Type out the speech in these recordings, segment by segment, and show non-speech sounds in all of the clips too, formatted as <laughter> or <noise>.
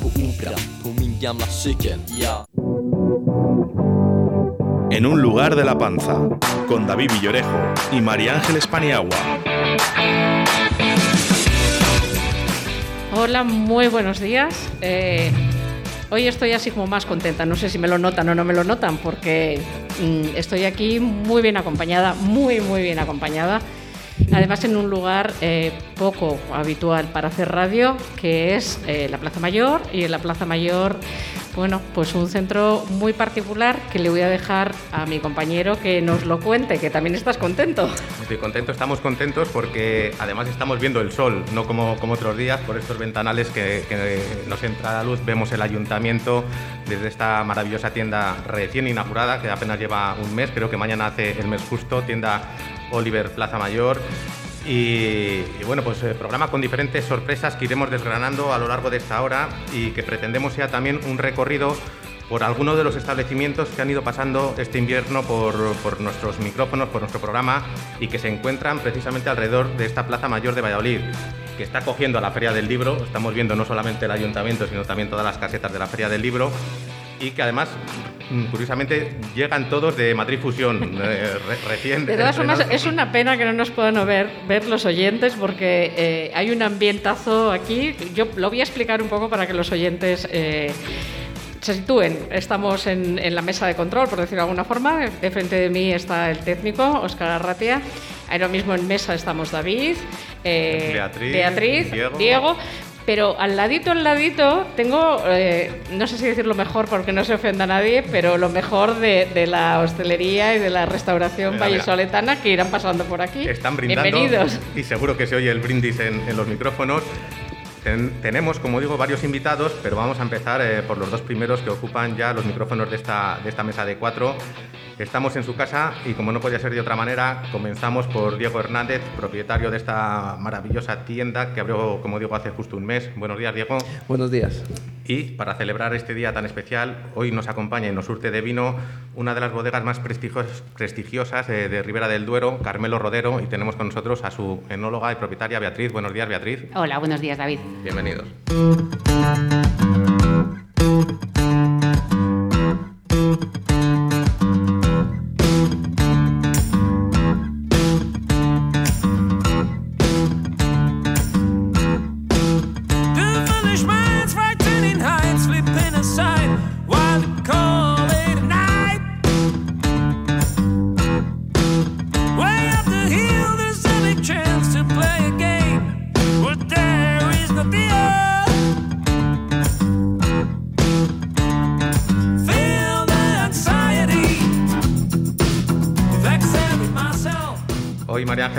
Opera på min gamla cykel, ja. en un lugar de la panza, con David Villorejo y María Ángeles Paniagua. Hola, muy buenos días. Eh, hoy estoy así como más contenta. No sé si me lo notan o no me lo notan, porque mm, estoy aquí muy bien acompañada, muy, muy bien acompañada. Además, en un lugar eh, poco habitual para hacer radio, que es eh, la Plaza Mayor. Y en la Plaza Mayor, bueno, pues un centro muy particular que le voy a dejar a mi compañero que nos lo cuente, que también estás contento. Estoy contento, estamos contentos porque además estamos viendo el sol, no como, como otros días, por estos ventanales que, que nos entra la luz, vemos el ayuntamiento desde esta maravillosa tienda recién inaugurada, que apenas lleva un mes, creo que mañana hace el mes justo, tienda Oliver Plaza Mayor. Y, bueno, pues eh, programa con diferentes sorpresas que iremos desgranando a lo largo de esta hora y que pretendemos sea también un recorrido por algunos de los establecimientos que han ido pasando este invierno por nuestros micrófonos, por nuestro programa y que se encuentran precisamente alrededor de esta Plaza Mayor de Valladolid, que está cogiendo a la Feria del Libro. Estamos viendo no solamente el ayuntamiento, sino también todas las casetas de la Feria del Libro y que además, mm, curiosamente, llegan todos de Madrid Fusión, <laughs> eh, re- recién. De todas formas, estrenados. es una pena que no nos puedan ver, ver los oyentes porque eh, hay un ambientazo aquí. Yo lo voy a explicar un poco para que los oyentes eh, se sitúen. Estamos en, en la mesa de control, por decirlo de alguna forma. De frente de mí está el técnico, Óscar Arratia. Ahora mismo en mesa estamos David, eh, Beatriz, Beatriz, Diego. Diego. Pero al ladito, al ladito, tengo, eh, no sé si decirlo mejor porque no se ofenda a nadie, pero lo mejor de, de la hostelería y de la restauración Mira, mira. vallisoletana que irán pasando por aquí. Están brindando Bienvenidos. y seguro que se oye el brindis en, en los micrófonos. Ten- tenemos, como digo, varios invitados, pero vamos a empezar eh, por los dos primeros que ocupan ya los micrófonos de esta, de esta mesa de cuatro. Estamos en su casa y como no podía ser de otra manera, comenzamos por Diego Hernández, propietario de esta maravillosa tienda que abrió, como digo, hace justo un mes. Buenos días, Diego. Buenos días. Y para celebrar este día tan especial, hoy nos acompaña y nos surte de vino una de las bodegas más prestigios- prestigiosas eh, de Ribera del Duero, Carmelo Rodero, y tenemos con nosotros a su enóloga y propietaria Beatriz. Buenos días, Beatriz. Hola, buenos días, David. Bienvenidos.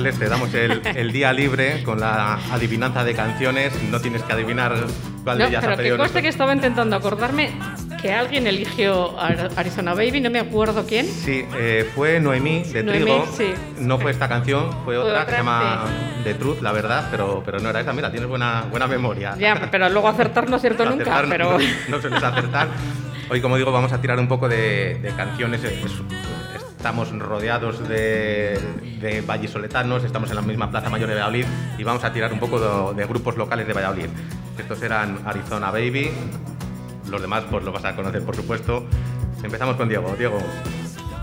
Ángeles, te damos el, el día libre con la adivinanza de canciones. No tienes que adivinar cuál No, de ellas ha pero que pedido. que nuestro- estaba intentando acordarme que alguien eligió Ar- Arizona Baby, no me acuerdo quién. Sí, eh, fue Noemí de Noemí, Trigo. sí. No fue esta canción, fue otra, que otra, se llama The Truth, la verdad, pero, pero no era esa. Mira, tienes buena, buena memoria. Ya, pero luego acertar no acierto nunca, Acertar, pero... No, <laughs> no sueles acertar. Hoy, como digo, vamos a tirar un poco de, de canciones. Es- estamos rodeados de, de vallisoletanos, estamos en la misma Plaza Mayor de Valladolid y vamos a tirar un poco de, de grupos locales de Valladolid. Estos eran Arizona Baby, los demás pues los vas a conocer, por supuesto. Empezamos con Diego. Diego,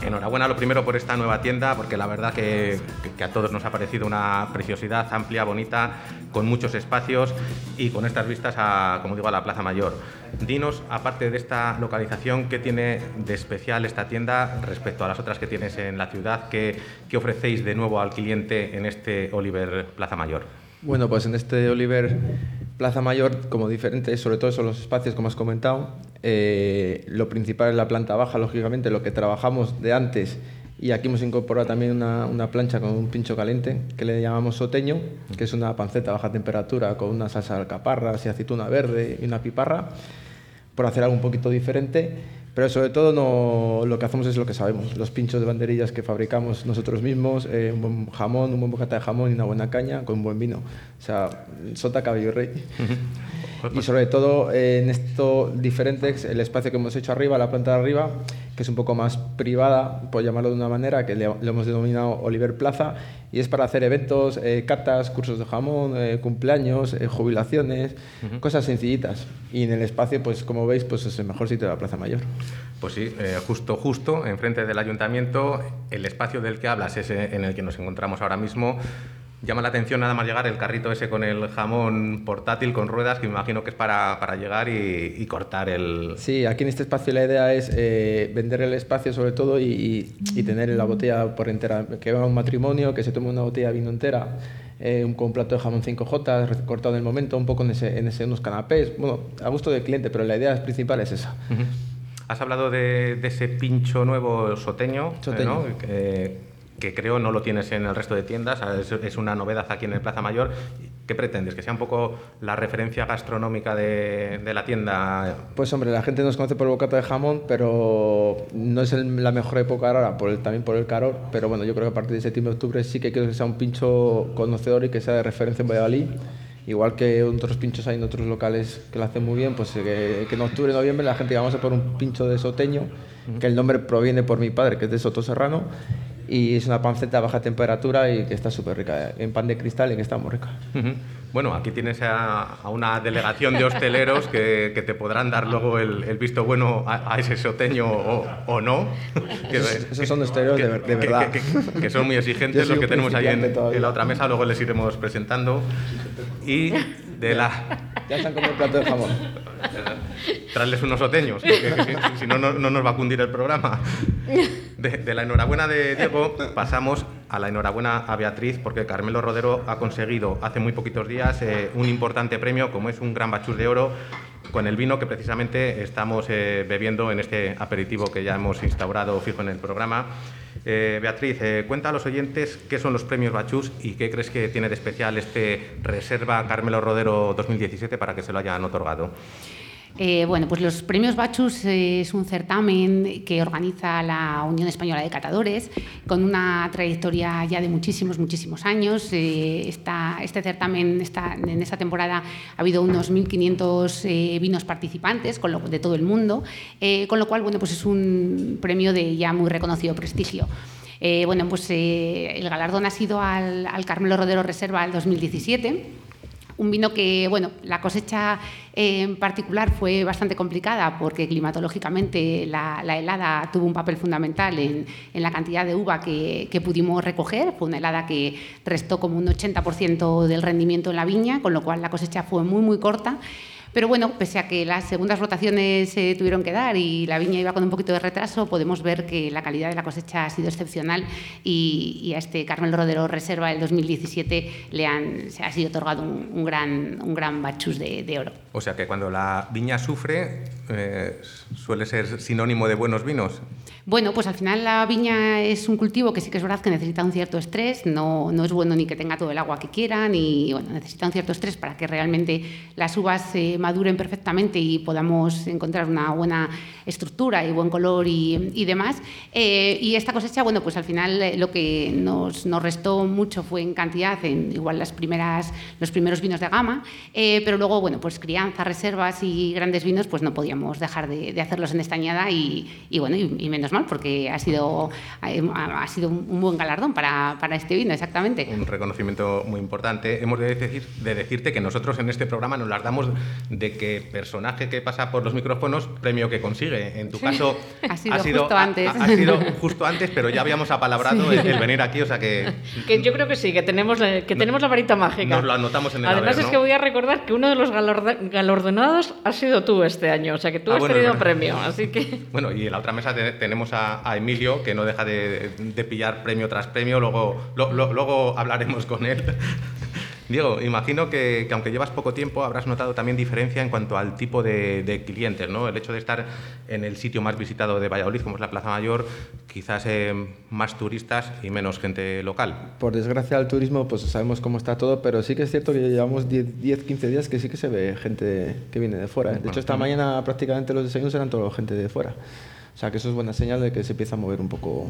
enhorabuena lo primero por esta nueva tienda, porque la verdad que, a todos nos ha parecido una preciosidad amplia, bonita, con muchos espacios y con estas vistas a, como digo, a la Plaza Mayor. Dinos, aparte de esta localización, ¿qué tiene de especial esta tienda respecto a las otras que tienes en la ciudad? ¿Qué, qué ofrecéis de nuevo al cliente en este Oliver Plaza Mayor? Bueno, pues en este Oliver Plaza Mayor, como diferentes, sobre todo son los espacios, como has comentado, eh, lo principal es la planta baja, lógicamente, lo que trabajamos de antes Y aquí hemos incorporado también una, una plancha con un pincho caliente que le llamamos soteño, que es una panceta a baja temperatura con una salsa de alcaparras y aceituna verde y una piparra, por hacer algo un poquito diferente. Pero sobre todo no, lo que hacemos es lo que sabemos, los pinchos de banderillas que fabricamos nosotros mismos, eh, un buen jamón, un buen bocata de jamón y una buena caña con un buen vino. O sea, sota, cabello rey. Y sobre todo eh, en esto diferente, el espacio que hemos hecho arriba, la planta de arriba, que es un poco más privada, por llamarlo de una manera, que le, le hemos denominado Oliver Plaza, y es para hacer eventos, eh, catas, cursos de jamón, eh, cumpleaños, eh, jubilaciones, cosas sencillitas. Y en el espacio, pues como veis, pues es el mejor sitio de la Plaza Mayor. Pues sí, eh, justo, justo, enfrente del ayuntamiento, el espacio del que hablas es eh, en el que nos encontramos ahora mismo. Llama la atención nada más llegar el carrito ese con el jamón portátil con ruedas, que me imagino que es para, para llegar y, y cortar el... Sí, aquí en este espacio la idea es eh, vender el espacio sobre todo y, y- y tener la botella por entera, que va a un matrimonio, que se tome una botella de vino entera, eh, un, con plato de jamón 5J recortado en el momento, un poco en, ese, en ese, unos canapés, bueno, a gusto del cliente, pero la idea principal es esa. Has hablado de, de ese pincho nuevo soteño, eh, Soteño. ¿no? que, que creo no lo tienes en el resto de tiendas, es, es una novedad aquí en el Plaza Mayor. ¿Qué pretendes? ¿Que sea un poco la referencia gastronómica de, de la tienda? Pues hombre, la gente nos conoce por el bocata de jamón, pero no es el- la mejor época ahora, por el- también por el calor. Pero bueno, yo creo que a partir de septiembre, octubre sí que quiero que sea un pincho conocedor y que sea de referencia en Valladolid. Igual que otros pinchos hay en otros locales que lo hacen muy bien, pues eh, que, que en octubre, noviembre la gente vamos a por un pincho de soteño, que el nombre proviene por mi padre, que es de Soto Serrano, y es una panceta a baja temperatura y que está súper rica, en pan de cristal y que está muy rica. Bueno, aquí tienes a, a una delegación de hosteleros que, que te podrán dar luego el, el visto bueno a, a ese soteño o, o no. <laughs> Que- esos son hosteleros de ver- de que- verdad. Que, que- que son muy exigentes los que tenemos ahí en, en la otra mesa, luego les iremos presentando. Y de la... Ya están con el plato de jamón. Traerles unos soteños, que, que- que si, si no, no, no nos va a cundir el programa. De, de la enhorabuena de Diego pasamos a la enhorabuena a Beatriz, porque Carmelo Rodero ha conseguido hace muy poquitos días eh, un importante premio, como es un gran bachús de oro, con el vino que precisamente estamos eh, bebiendo en este aperitivo que ya hemos instaurado fijo en el programa. Eh, Beatriz, eh, cuenta a los oyentes qué son los premios Bachús y qué crees que tiene de especial este Reserva Carmelo Rodero 2017 para que se lo hayan otorgado. Eh, bueno, pues los premios Bachus eh, es un certamen que organiza la Unión Española de Catadores con una trayectoria ya de muchísimos, muchísimos años. Eh, este certamen, en esta temporada ha habido unos 1.500 eh, vinos participantes con lo- de todo el mundo, con lo cual, bueno, pues es un premio de ya muy reconocido prestigio. Bueno, pues el galardón ha sido al, al Carmelo Rodero Reserva del 2017. Un vino que, bueno, la cosecha en particular fue bastante complicada porque climatológicamente la, la helada tuvo un papel fundamental en, en la cantidad de uva que, que pudimos recoger. Fue una helada que restó como un 80% del rendimiento en la viña, con lo cual la cosecha fue muy, muy corta. Pero bueno, pese a que las segundas rotaciones se tuvieron que dar y la viña iba con un poquito de retraso, podemos ver que la calidad de la cosecha ha sido excepcional y, y a este Carmel Rodero Reserva del 2017 le han, se ha sido otorgado un, gran, un gran bachus de, de oro. O sea que cuando la viña sufre, eh, suele ser sinónimo de buenos vinos. Bueno, pues al final la viña es un cultivo que sí que es verdad que necesita un cierto estrés, no, no es bueno ni que tenga todo el agua que quiera, ni bueno, necesita un cierto estrés para que realmente las uvas eh, maduren perfectamente y podamos encontrar una buena estructura y buen color y, y demás. Eh, y esta cosecha, bueno, pues al final eh, lo que nos, nos restó mucho fue en cantidad, en igual las primeras, los primeros vinos de gama, eh, pero luego, bueno, pues crianza, reservas y grandes vinos, pues no podíamos dejar de, de hacerlos en esta añada y, y bueno, y, y menos mal, porque ha sido, ha, sido un buen galardón para, para este vino, exactamente. Un reconocimiento muy importante. Hemos de, decir, de decirte que nosotros en este programa nos las damos de que personaje que pasa por los micrófonos, premio que consigue. En tu caso, <laughs> Ha sido justo antes. Ha, ha sido justo antes, pero ya habíamos apalabrado el, el venir aquí, o sea que Que yo creo que sí, que tenemos la, que tenemos la varita mágica. nos lo anotamos en el Además haber, es que voy a recordar que uno de los galardonados has sido tú este año, o sea que tú Ah, has bueno, tenido premio, así que Bueno, y en la otra mesa te- tenemos a, a Emilio, que no deja de, de pillar premio tras premio, luego, lo- lo- luego hablaremos con él. <laughs> Diego, imagino que, que aunque llevas poco tiempo, habrás notado también diferencia en cuanto al tipo de, de clientes, ¿no? El hecho de estar en el sitio más visitado de Valladolid, como es la Plaza Mayor, quizás eh, más turistas y menos gente local. Por desgracia, el turismo, pues sabemos cómo está todo, pero sí que es cierto que llevamos 10, 10, 15 días que sí que se ve gente que viene de fuera. ¿eh? De hecho, esta mañana prácticamente los desayunos eran toda gente de fuera. O sea, que eso es buena señal de que se empieza a mover un poco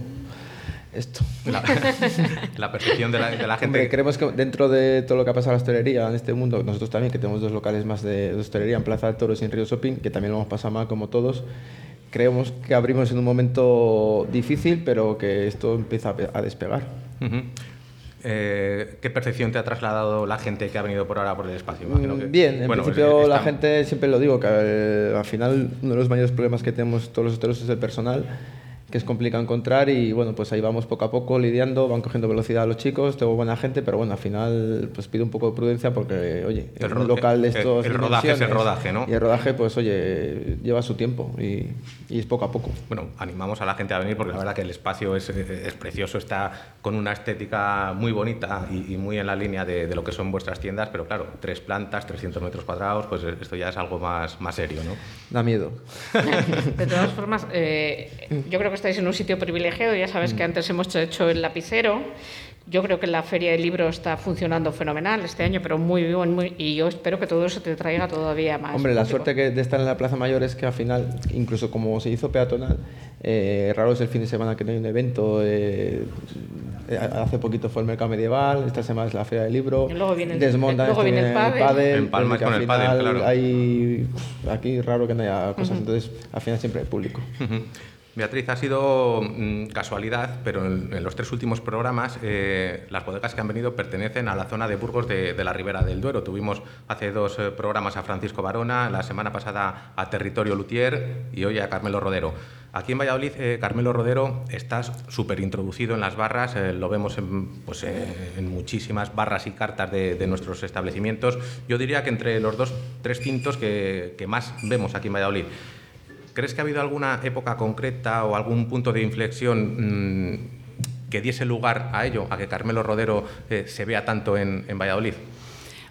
esto. <laughs> La, la percepción de la, de la gente. Hombre, creemos que dentro de todo lo que ha pasado a la hostelería en este mundo, nosotros también, que tenemos dos locales más de, de hostelería en Plaza de Toros y en Río Shopping, que también lo hemos pasado mal como todos, creemos que abrimos en un momento difícil, pero que esto empieza a pe- a despegar. Eh, ¿Qué percepción te ha trasladado la gente que ha venido por ahora por el espacio? Imagino que- Mm, Bien, en bueno, principio pues, la gente, siempre lo digo, que eh, al final uno de los mayores problemas que tenemos todos los hosteleros es el personal, que es complicado encontrar y bueno, pues ahí vamos poco a poco lidiando, van cogiendo velocidad los chicos, tengo buena gente, pero bueno, al final pues pido un poco de prudencia porque, oye, El un local de el- estos el rodaje es el rodaje, ¿no? Y el rodaje, pues oye, lleva su tiempo y, y es poco a poco. Bueno, animamos a la gente a venir porque la verdad que el espacio es, es precioso, está con una estética muy bonita y, y muy en la línea de, de lo que son vuestras tiendas, pero claro, tres plantas, 300 metros cuadrados, pues esto ya es algo más, más serio, ¿no? Da miedo. <laughs> De todas formas, eh, yo creo que estáis en un sitio privilegiado. Ya sabes que antes hemos hecho el lapicero. Yo creo que la feria del libro está funcionando fenomenal este año, pero muy bien, muy, y yo espero que todo eso te traiga todavía más. Hombre, la suerte que de estar en la Plaza Mayor es que al final, incluso como se hizo peatonal, eh, raro es el fin de semana que no hay un evento. eh, eh, hace poquito fue el mercado medieval, esta semana es la feria del libro. Y luego viene el- desmontan luego viene el pádel. pádel, En Palma porque es con el pádel, claro. Hay, aquí raro que no haya cosas, entonces al final siempre hay público. Ujú. Beatriz, ha sido mm, casualidad, pero en, los tres últimos programas eh, las bodegas que han venido pertenecen a la zona de Burgos de, la Ribera del Duero. Tuvimos hace dos eh, programas a Francisco Barona, la semana pasada a Territorio Lutier y hoy a Carmelo Rodero. Aquí en Valladolid, eh, Carmelo Rodero, estás súper introducido en las barras, lo vemos en, pues, en muchísimas barras y cartas de, nuestros establecimientos. Yo diría que entre los dos, tres tintos que, que más vemos aquí en Valladolid. ¿Crees que ha habido alguna época concreta o algún punto de inflexión mm, que diese lugar a ello, a que Carmelo Rodero eh, se vea tanto en, Valladolid?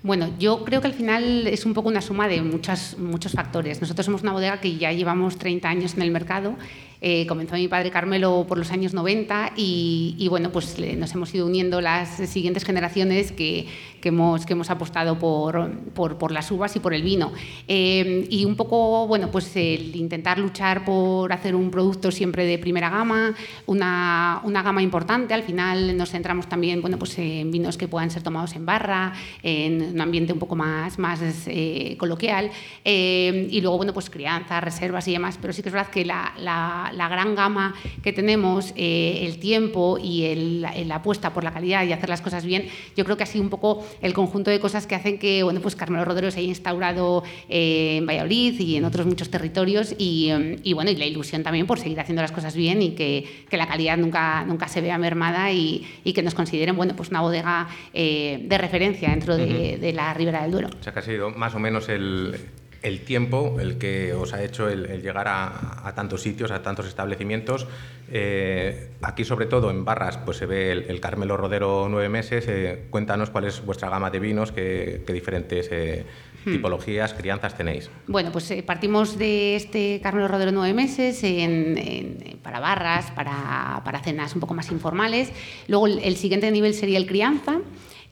Bueno, yo creo que al final es un poco una suma de muchas, muchos factores. Nosotros somos una bodega que ya llevamos 30 años en el mercado. Eh, comenzó mi padre Carmelo por los años 90 y, y, bueno, pues nos hemos ido uniendo las siguientes generaciones que, que hemos, que hemos apostado por, por, por las uvas y por el vino. Eh, y un poco, bueno, pues el intentar luchar por hacer un producto siempre de primera gama, una, una gama importante. Al final nos centramos también, bueno, pues en vinos que puedan ser tomados en barra, en un ambiente un poco más, más eh, coloquial. Eh, y luego, bueno, pues crianza, reservas y demás. Pero sí que es verdad que la, la- la gran gama que tenemos, eh, el tiempo y el- la apuesta por la calidad y hacer las cosas bien, yo creo que ha sido un poco el conjunto de cosas que hacen que, bueno, pues Carmelo Rodero se haya instaurado eh, en Valladolid y en otros muchos territorios y, y, bueno, y la ilusión también por seguir haciendo las cosas bien y que, que la calidad nunca, nunca se vea mermada y, y que nos consideren, bueno, pues una bodega eh, de referencia dentro de, de la Ribera del Duero. O sea, que ha sido más o menos el, el tiempo el que os ha hecho el, el llegar a, a tantos sitios, a tantos establecimientos. Eh, aquí, sobre todo en barras, pues se ve el, el Carmelo Rodero nueve meses. Eh, cuéntanos cuál es vuestra gama de vinos, qué, qué diferentes eh, tipologías, crianzas tenéis. Bueno, pues eh, partimos de este Carmelo Rodero nueve meses en- en- para barras, para, para cenas un poco más informales. Luego el, el siguiente nivel sería el crianza.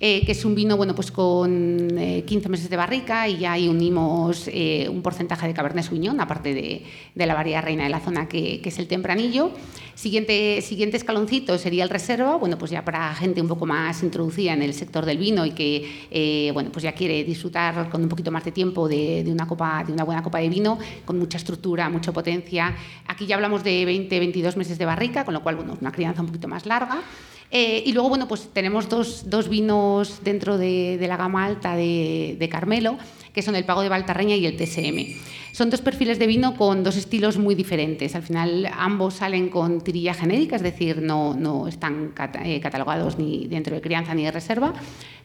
Eh, que es un vino bueno, pues con eh, 15 meses de barrica y ya ahí unimos eh, un porcentaje de Cabernet Sauvignon, aparte de, de la variedad reina de la zona que, que es el tempranillo. Siguiente, siguiente escaloncito sería el reserva, bueno, pues ya para gente un poco más introducida en el sector del vino y que eh, bueno, pues ya quiere disfrutar con un poquito más de tiempo de, de una copa, de una buena copa de vino, con mucha estructura, mucha potencia. Aquí ya hablamos de 20, 22 meses de barrica, con lo cual, bueno, una crianza un poquito más larga. Eh, y luego, bueno, pues tenemos dos, dos vinos dentro de, la gama alta de, de Carmelo, que son el Pago de Baltarreña y el TSM. Son dos perfiles de vino con dos estilos muy diferentes. Al final ambos salen con tirilla genérica, es decir, no, no están eh, catalogados ni dentro de crianza ni de reserva.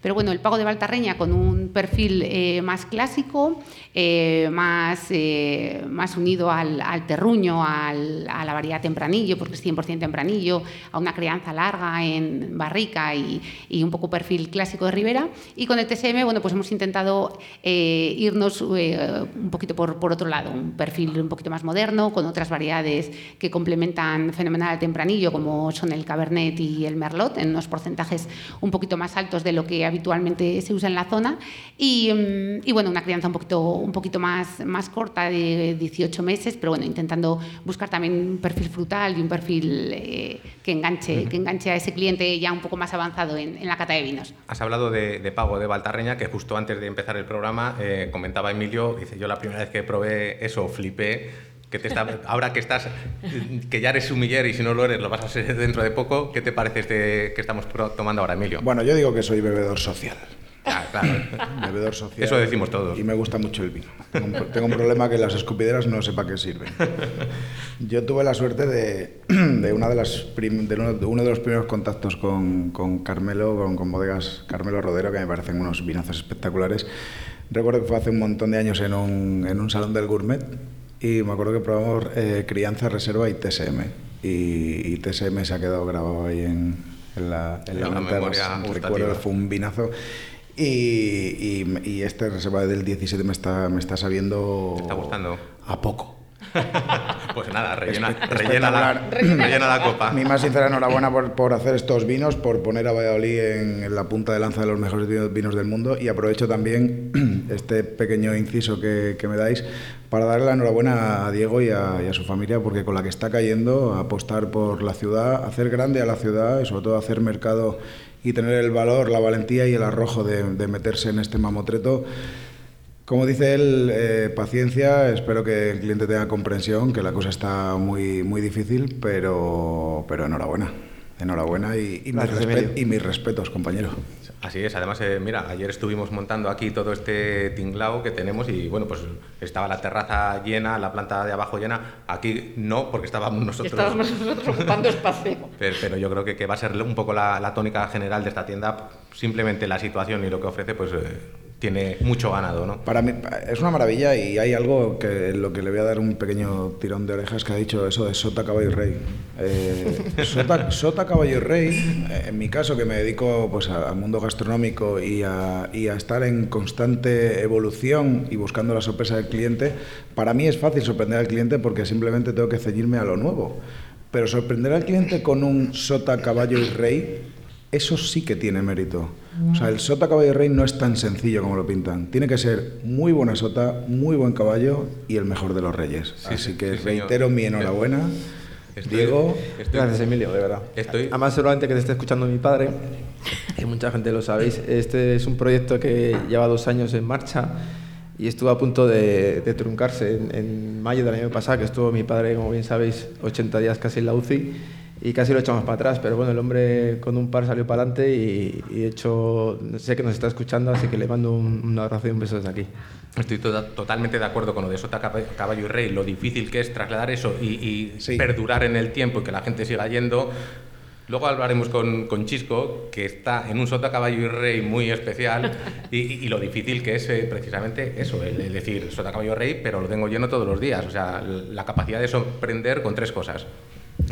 Pero bueno, el pago de Baltarreña con un perfil eh, más clásico, eh, más, eh, más unido al, al terruño, al- a la variedad tempranillo, porque es 100% tempranillo, a una crianza larga en barrica y, y un poco perfil clásico de Ribera. Y con el TSM, bueno, pues hemos intentado eh, irnos eh, un poquito por, por otro lado, un perfil un poquito más moderno, con otras variedades que complementan fenomenal al tempranillo, como son el Cabernet y el Merlot, en unos porcentajes un poquito más altos de lo que habitualmente se usa en la zona. Y, mm, y, bueno, una crianza un poquito, un poquito más, más corta, de 18 meses, pero bueno, intentando buscar también un perfil frutal y un perfil eh, que, enganche, que enganche a ese cliente ya un poco más avanzado en, en la cata de vinos. Has hablado de, de pago de Baltarreña, que justo antes de empezar el programa eh, comentaba Emilio, dice, yo la primera vez que probé eso flipé, que te está, ahora que estás, que ya eres sumiller y si no lo eres lo vas a ser dentro de poco, ¿qué te parece este que estamos tomando ahora, Emilio? Bueno, yo digo que soy bebedor social. Ah, claro. Bebedor social. Eso decimos todos. Y me gusta mucho el vino. Tengo un, tengo un problema que las escupideras no sé para qué sirven. Yo tuve la suerte de, <clears throat> de una de las prim- de uno, de uno de los primeros contactos con, con Carmelo, con, con bodegas Carmelo Rodero, que me parecen unos vinazos espectaculares. Recuerdo que fue hace un montón de años en un, en un salón del gourmet y me acuerdo que probamos eh, crianza, reserva y TSM. Y, y TSM se ha quedado grabado ahí en, en la, en la memoria recuerdos. Fue un vinazo. Y, y, y este reserva del 17 me está, me está sabiendo... ¿Te está gustando? A poco. <laughs> Pues nada, rellena, rellena, la, rellena la copa. Mi más sincera enhorabuena por, por hacer estos vinos, por poner a Valladolid en, en la punta de lanza de los mejores vinos, vinos del mundo y aprovecho también <clears throat> este pequeño inciso que, que me dais para darle la enhorabuena a Diego y a, y a su familia porque con la que está cayendo, apostar por la ciudad, hacer grande a la ciudad y sobre todo hacer mercado y tener el valor, la valentía y el arrojo de, de meterse en este mamotreto. Como dice él, eh, paciencia, espero que el cliente tenga comprensión, que la cosa está muy, muy difícil, pero, pero enhorabuena. Enhorabuena y, y, mis y respetos, compañero. Así es, además, eh, mira, ayer estuvimos montando aquí todo este tinglao que tenemos y bueno, pues estaba la terraza llena, la planta de abajo llena. Aquí no, porque estábamos nosotros. estábamos nosotros ocupando espacio. <laughs> Pero, pero yo creo que, que va a ser un poco la, la tónica general de esta tienda. Simplemente la situación y lo que ofrece, pues eh, tiene mucho ganado, ¿no? Para mí es una maravilla y hay algo que en lo que le voy a dar un pequeño tirón de orejas que ha dicho eso de Sota, Caballo y Rey. Eh, <laughs> sota, Sota, Caballo y Rey, eh, en mi caso que me dedico pues, al mundo gastronómico y a, y a estar en constante evolución y buscando la sorpresa del cliente, para mí es fácil sorprender al cliente porque simplemente tengo que ceñirme a lo nuevo. Pero sorprender al cliente con un Sota, Caballo y Rey, eso sí que tiene mérito. O sea, el sota caballo rey no es tan sencillo como lo pintan. Tiene que ser muy buena sota, muy buen caballo y el mejor de los reyes. Sí, Así sí, que sí, señor. reitero mi enhorabuena. Estoy- Diego, estoy- Gracias, Emilio, de verdad. Estoy- Además, seguramente que te esté escuchando mi padre, y mucha gente lo sabéis. Este es un proyecto que lleva dos años en marcha y estuvo a punto de, de truncarse. En, en mayo del año pasado, que estuvo mi padre, como bien sabéis, 80 días casi en la UCI y casi lo echamos para atrás. Pero bueno, el hombre con un par salió para adelante y, y de hecho sé que nos está escuchando, así que le mando un, un abrazo y un beso desde aquí. Estoy to- totalmente de acuerdo con lo de Sota, Caba- Caballo y Rey, lo difícil que es trasladar eso y, y Sí. perdurar en el tiempo y que la gente siga yendo. Luego hablaremos con, con Chisco, que está en un Sota, Caballo y Rey muy especial y, y- y lo difícil que es eh, precisamente eso, el, el decir Sota, Caballo y Rey, pero lo tengo lleno todos los días. O sea, la capacidad de sorprender con tres cosas.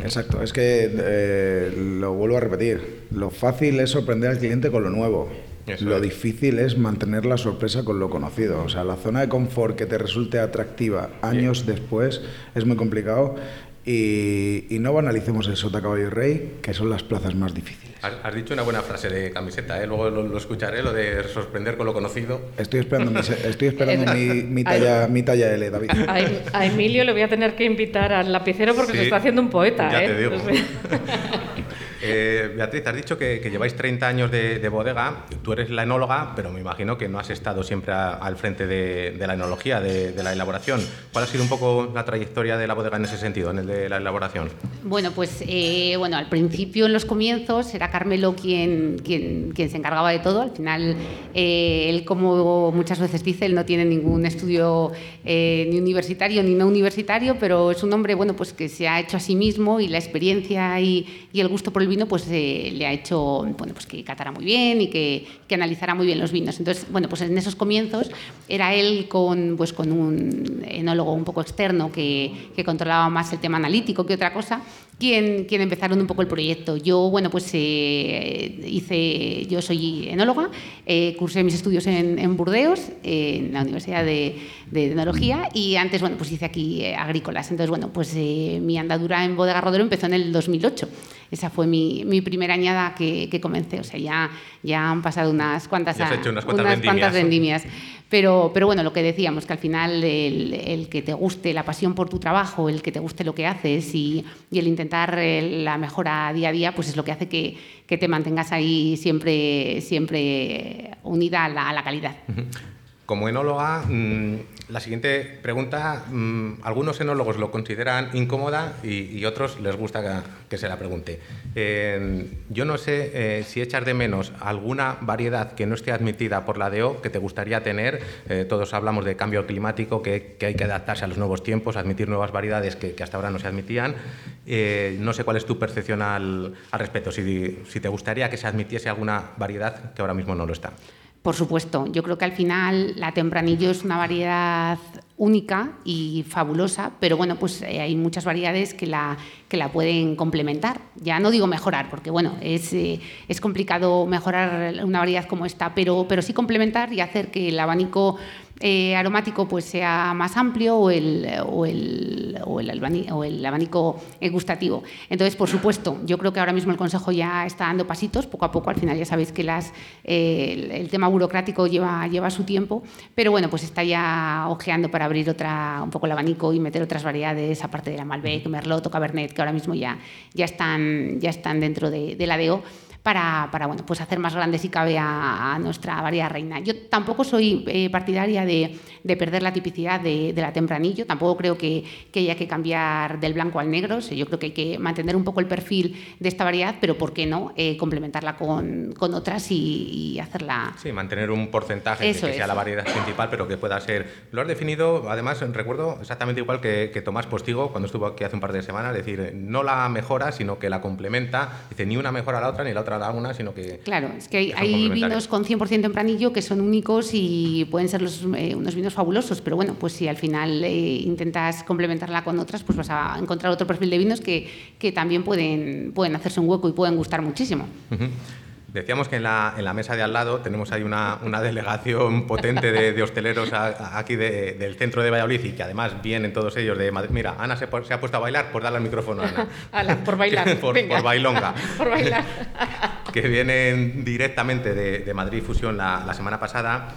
Exacto, es que eh, lo vuelvo a repetir. Lo fácil es sorprender al cliente con lo nuevo. Eso lo es. difícil es mantener la sorpresa con lo conocido. O sea, la zona de confort que te resulte atractiva años después es muy complicado. Y, y no banalicemos el sota, caballo y rey, que son las plazas más difíciles. Has, has dicho una buena frase de camiseta, ¿eh? luego lo, lo escucharé, lo de sorprender con lo conocido. Estoy esperando mi, <laughs> estoy esperando mi, mi talla, mi talla L, David. A, a Emilio le voy a tener que invitar al lapicero porque Sí, se está haciendo un poeta. ya ¿eh? te digo. O sea, <laughs> Eh, Beatriz, has dicho que, que lleváis 30 años de, de bodega, tú eres la enóloga, pero me imagino que no has estado siempre a- al frente de, de la enología, de, de la elaboración. ¿Cuál ha sido un poco la trayectoria de la bodega en ese sentido, en el de la elaboración? Bueno, pues eh, bueno, al principio, en los comienzos, era Carmelo quien, quien, quien se encargaba de todo. Al final, eh, él, como muchas veces dice, él no tiene ningún estudio eh, ni universitario ni no universitario, pero es un hombre bueno, pues que se ha hecho a sí mismo y la experiencia y, y el gusto por el vino pues eh, le ha hecho bueno, pues que catara muy bien y que, que analizara muy bien los vinos. Entonces, bueno, pues en esos comienzos era él con, pues, con un enólogo un poco externo que, que controlaba más el tema analítico que otra cosa, quien, quien empezaron un poco el proyecto. Yo, bueno, pues eh, hice, yo soy enóloga, eh, cursé mis estudios en, en Burdeos, eh, en la Universidad de, de Enología, y antes, bueno, pues hice aquí eh, agrícolas. Entonces, bueno, pues eh, mi andadura en Bodega Rodero empezó en el 2008. Esa fue mi, mi primera añada que, que comencé. O sea, ya, ya han pasado unas cuantas, Ya has hecho unas cuantas cuantas vendimias. vendimias. Pero, pero bueno, lo que decíamos, que al final el, el que te guste la pasión por tu trabajo, el que te guste lo que haces y, el intentar eh, la mejora día a día, pues es lo que hace que, que te mantengas ahí siempre, siempre unida a la, a la calidad. Como enóloga, mm, la siguiente pregunta, mm, algunos enólogos lo consideran incómoda y, otros les gusta que, se la pregunte. Eh, yo no sé eh, si echas de menos alguna variedad que no esté admitida por la DO que te gustaría tener. Eh, todos hablamos de cambio climático, que, hay que adaptarse a los nuevos tiempos, admitir nuevas variedades que, hasta ahora no se admitían. No sé cuál es tu percepción al, respecto, si te gustaría que se admitiese alguna variedad que ahora mismo no lo está. Por supuesto, yo creo que al final la tempranillo es una variedad única y fabulosa, pero bueno, pues eh, hay muchas variedades que la, que la pueden complementar. Ya no digo mejorar, porque bueno, es, eh, es complicado mejorar una variedad como esta, pero, pero sí complementar y hacer que el abanico eh, aromático pues sea más amplio o el, o el, o el, o el abanico gustativo. Entonces, por supuesto, yo creo que ahora mismo el Consejo ya está dando pasitos, poco a poco, al final ya sabéis que las, eh, el, el tema burocrático lleva, lleva su tiempo, pero bueno, pues está ya ojeando para abrir otra, un poco el abanico y meter otras variedades, aparte de la Malbec, Merlot o Cabernet, que ahora mismo ya, ya, están, ya están dentro de, de la DO para, para, bueno, pues hacer más grande si cabe a, a nuestra variedad reina. Yo tampoco soy eh, partidaria de, de perder la tipicidad de, de la tempranillo, tampoco creo que, que haya que cambiar del blanco al negro, sea, yo creo que hay que mantener un poco el perfil de esta variedad, pero ¿por qué no eh, complementarla con, con otras y, y hacerla... Sí, mantener un porcentaje Eso que sea es. la variedad principal, pero que pueda ser. Lo has definido, además, recuerdo exactamente igual que, que Tomás Postigo cuando estuvo aquí hace un par de semanas, es decir, no la mejora, sino que la complementa. Dice, ni una mejora a la otra, ni la otra a una, sino que. Claro, es que hay, que vinos con 100% tempranillo que son únicos y pueden ser los, eh, unos vinos fabulosos, pero bueno, pues si al final eh, intentas complementarla con otras, pues vas a encontrar otro perfil de vinos que, que también pueden, pueden hacerse un hueco y pueden gustar muchísimo. Decíamos que en la, en la mesa de al lado tenemos ahí una, una delegación potente de, de hosteleros a- a- aquí de- del centro de Valladolid y que además vienen todos ellos de Madrid. Mira, Ana se, ha puesto a bailar, por darle al micrófono a Ana. <laughs> Ala, por bailar. <laughs> por, por bailonga. <laughs> por bailar. que vienen directamente de, de Madrid Fusión la, la semana pasada.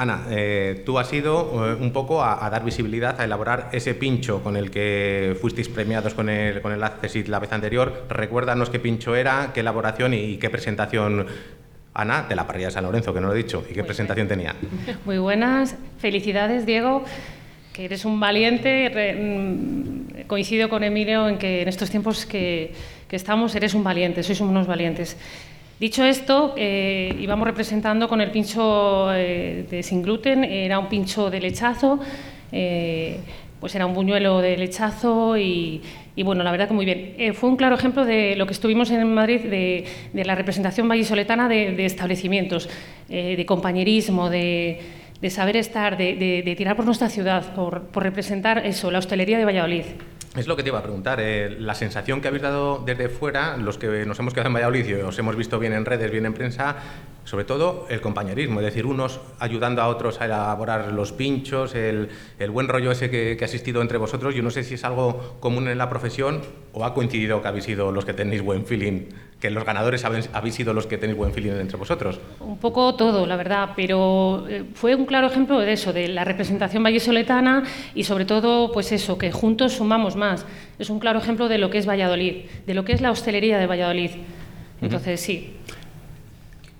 Ana, eh, tú has ido eh, un poco a, a dar visibilidad, a elaborar ese pincho con el que fuisteis premiados con el, con el Accesit la vez anterior. Recuérdanos qué pincho era, qué elaboración y, qué presentación. Ana, de la parrilla de San Lorenzo, que no lo he dicho, y qué presentación tenía. Muy buenas, felicidades Diego, que eres un valiente. Re- mm, coincido con Emilio en que en estos tiempos que, que estamos eres un valiente, sois unos valientes. Dicho esto, eh, íbamos representando con el pincho eh, de sin gluten, era un pincho de lechazo, eh, pues era un buñuelo de lechazo y, bueno, la verdad que muy bien. Fue un claro ejemplo de lo que estuvimos en Madrid, de, la representación vallisoletana de, de establecimientos, de compañerismo, de, saber estar, de, tirar por nuestra ciudad, por representar eso, la hostelería de Valladolid. Es lo que te iba a preguntar, eh, la sensación que habéis dado desde fuera, los que nos hemos quedado en Valladolid y os hemos visto bien en redes, bien en prensa, sobre todo el compañerismo, es decir, unos ayudando a otros a elaborar los pinchos, el, el buen rollo ese que, que ha existido entre vosotros. Yo no sé si es algo común en la profesión o ha coincidido que habéis sido los que tenéis buen feeling, que los ganadores habéis, habéis sido los que tenéis buen feeling entre vosotros. Un poco todo, la verdad, pero eh, fue un claro ejemplo de eso, de la representación vallisoletana y sobre todo, pues eso, que juntos sumamos más. Es un claro ejemplo de lo que es Valladolid, de lo que es la hostelería de Valladolid. Entonces, sí,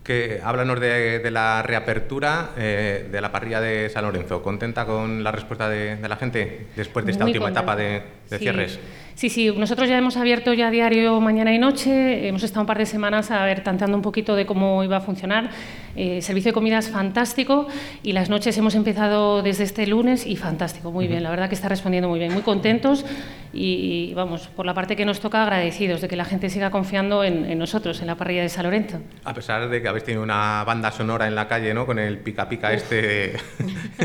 Que háblanos de, de la reapertura eh, de la parrilla de San Lorenzo. ¿Contenta con la respuesta de, de la gente después de esta Muy última contenta. etapa de, de Sí. cierres? Sí, sí, nosotros ya hemos abierto ya diario mañana y noche, hemos estado un par de semanas a ver, tanteando un poquito de cómo iba a funcionar. Eh, servicio de comidas fantástico y las noches hemos empezado desde este lunes y fantástico, muy bien, la verdad que está respondiendo muy bien, muy contentos y, y, vamos, por la parte que nos toca agradecidos de que la gente siga confiando en, en nosotros, en la parrilla de San Lorenzo. A pesar de que habéis tenido una banda sonora en la calle, ¿no? Con el pica pica este.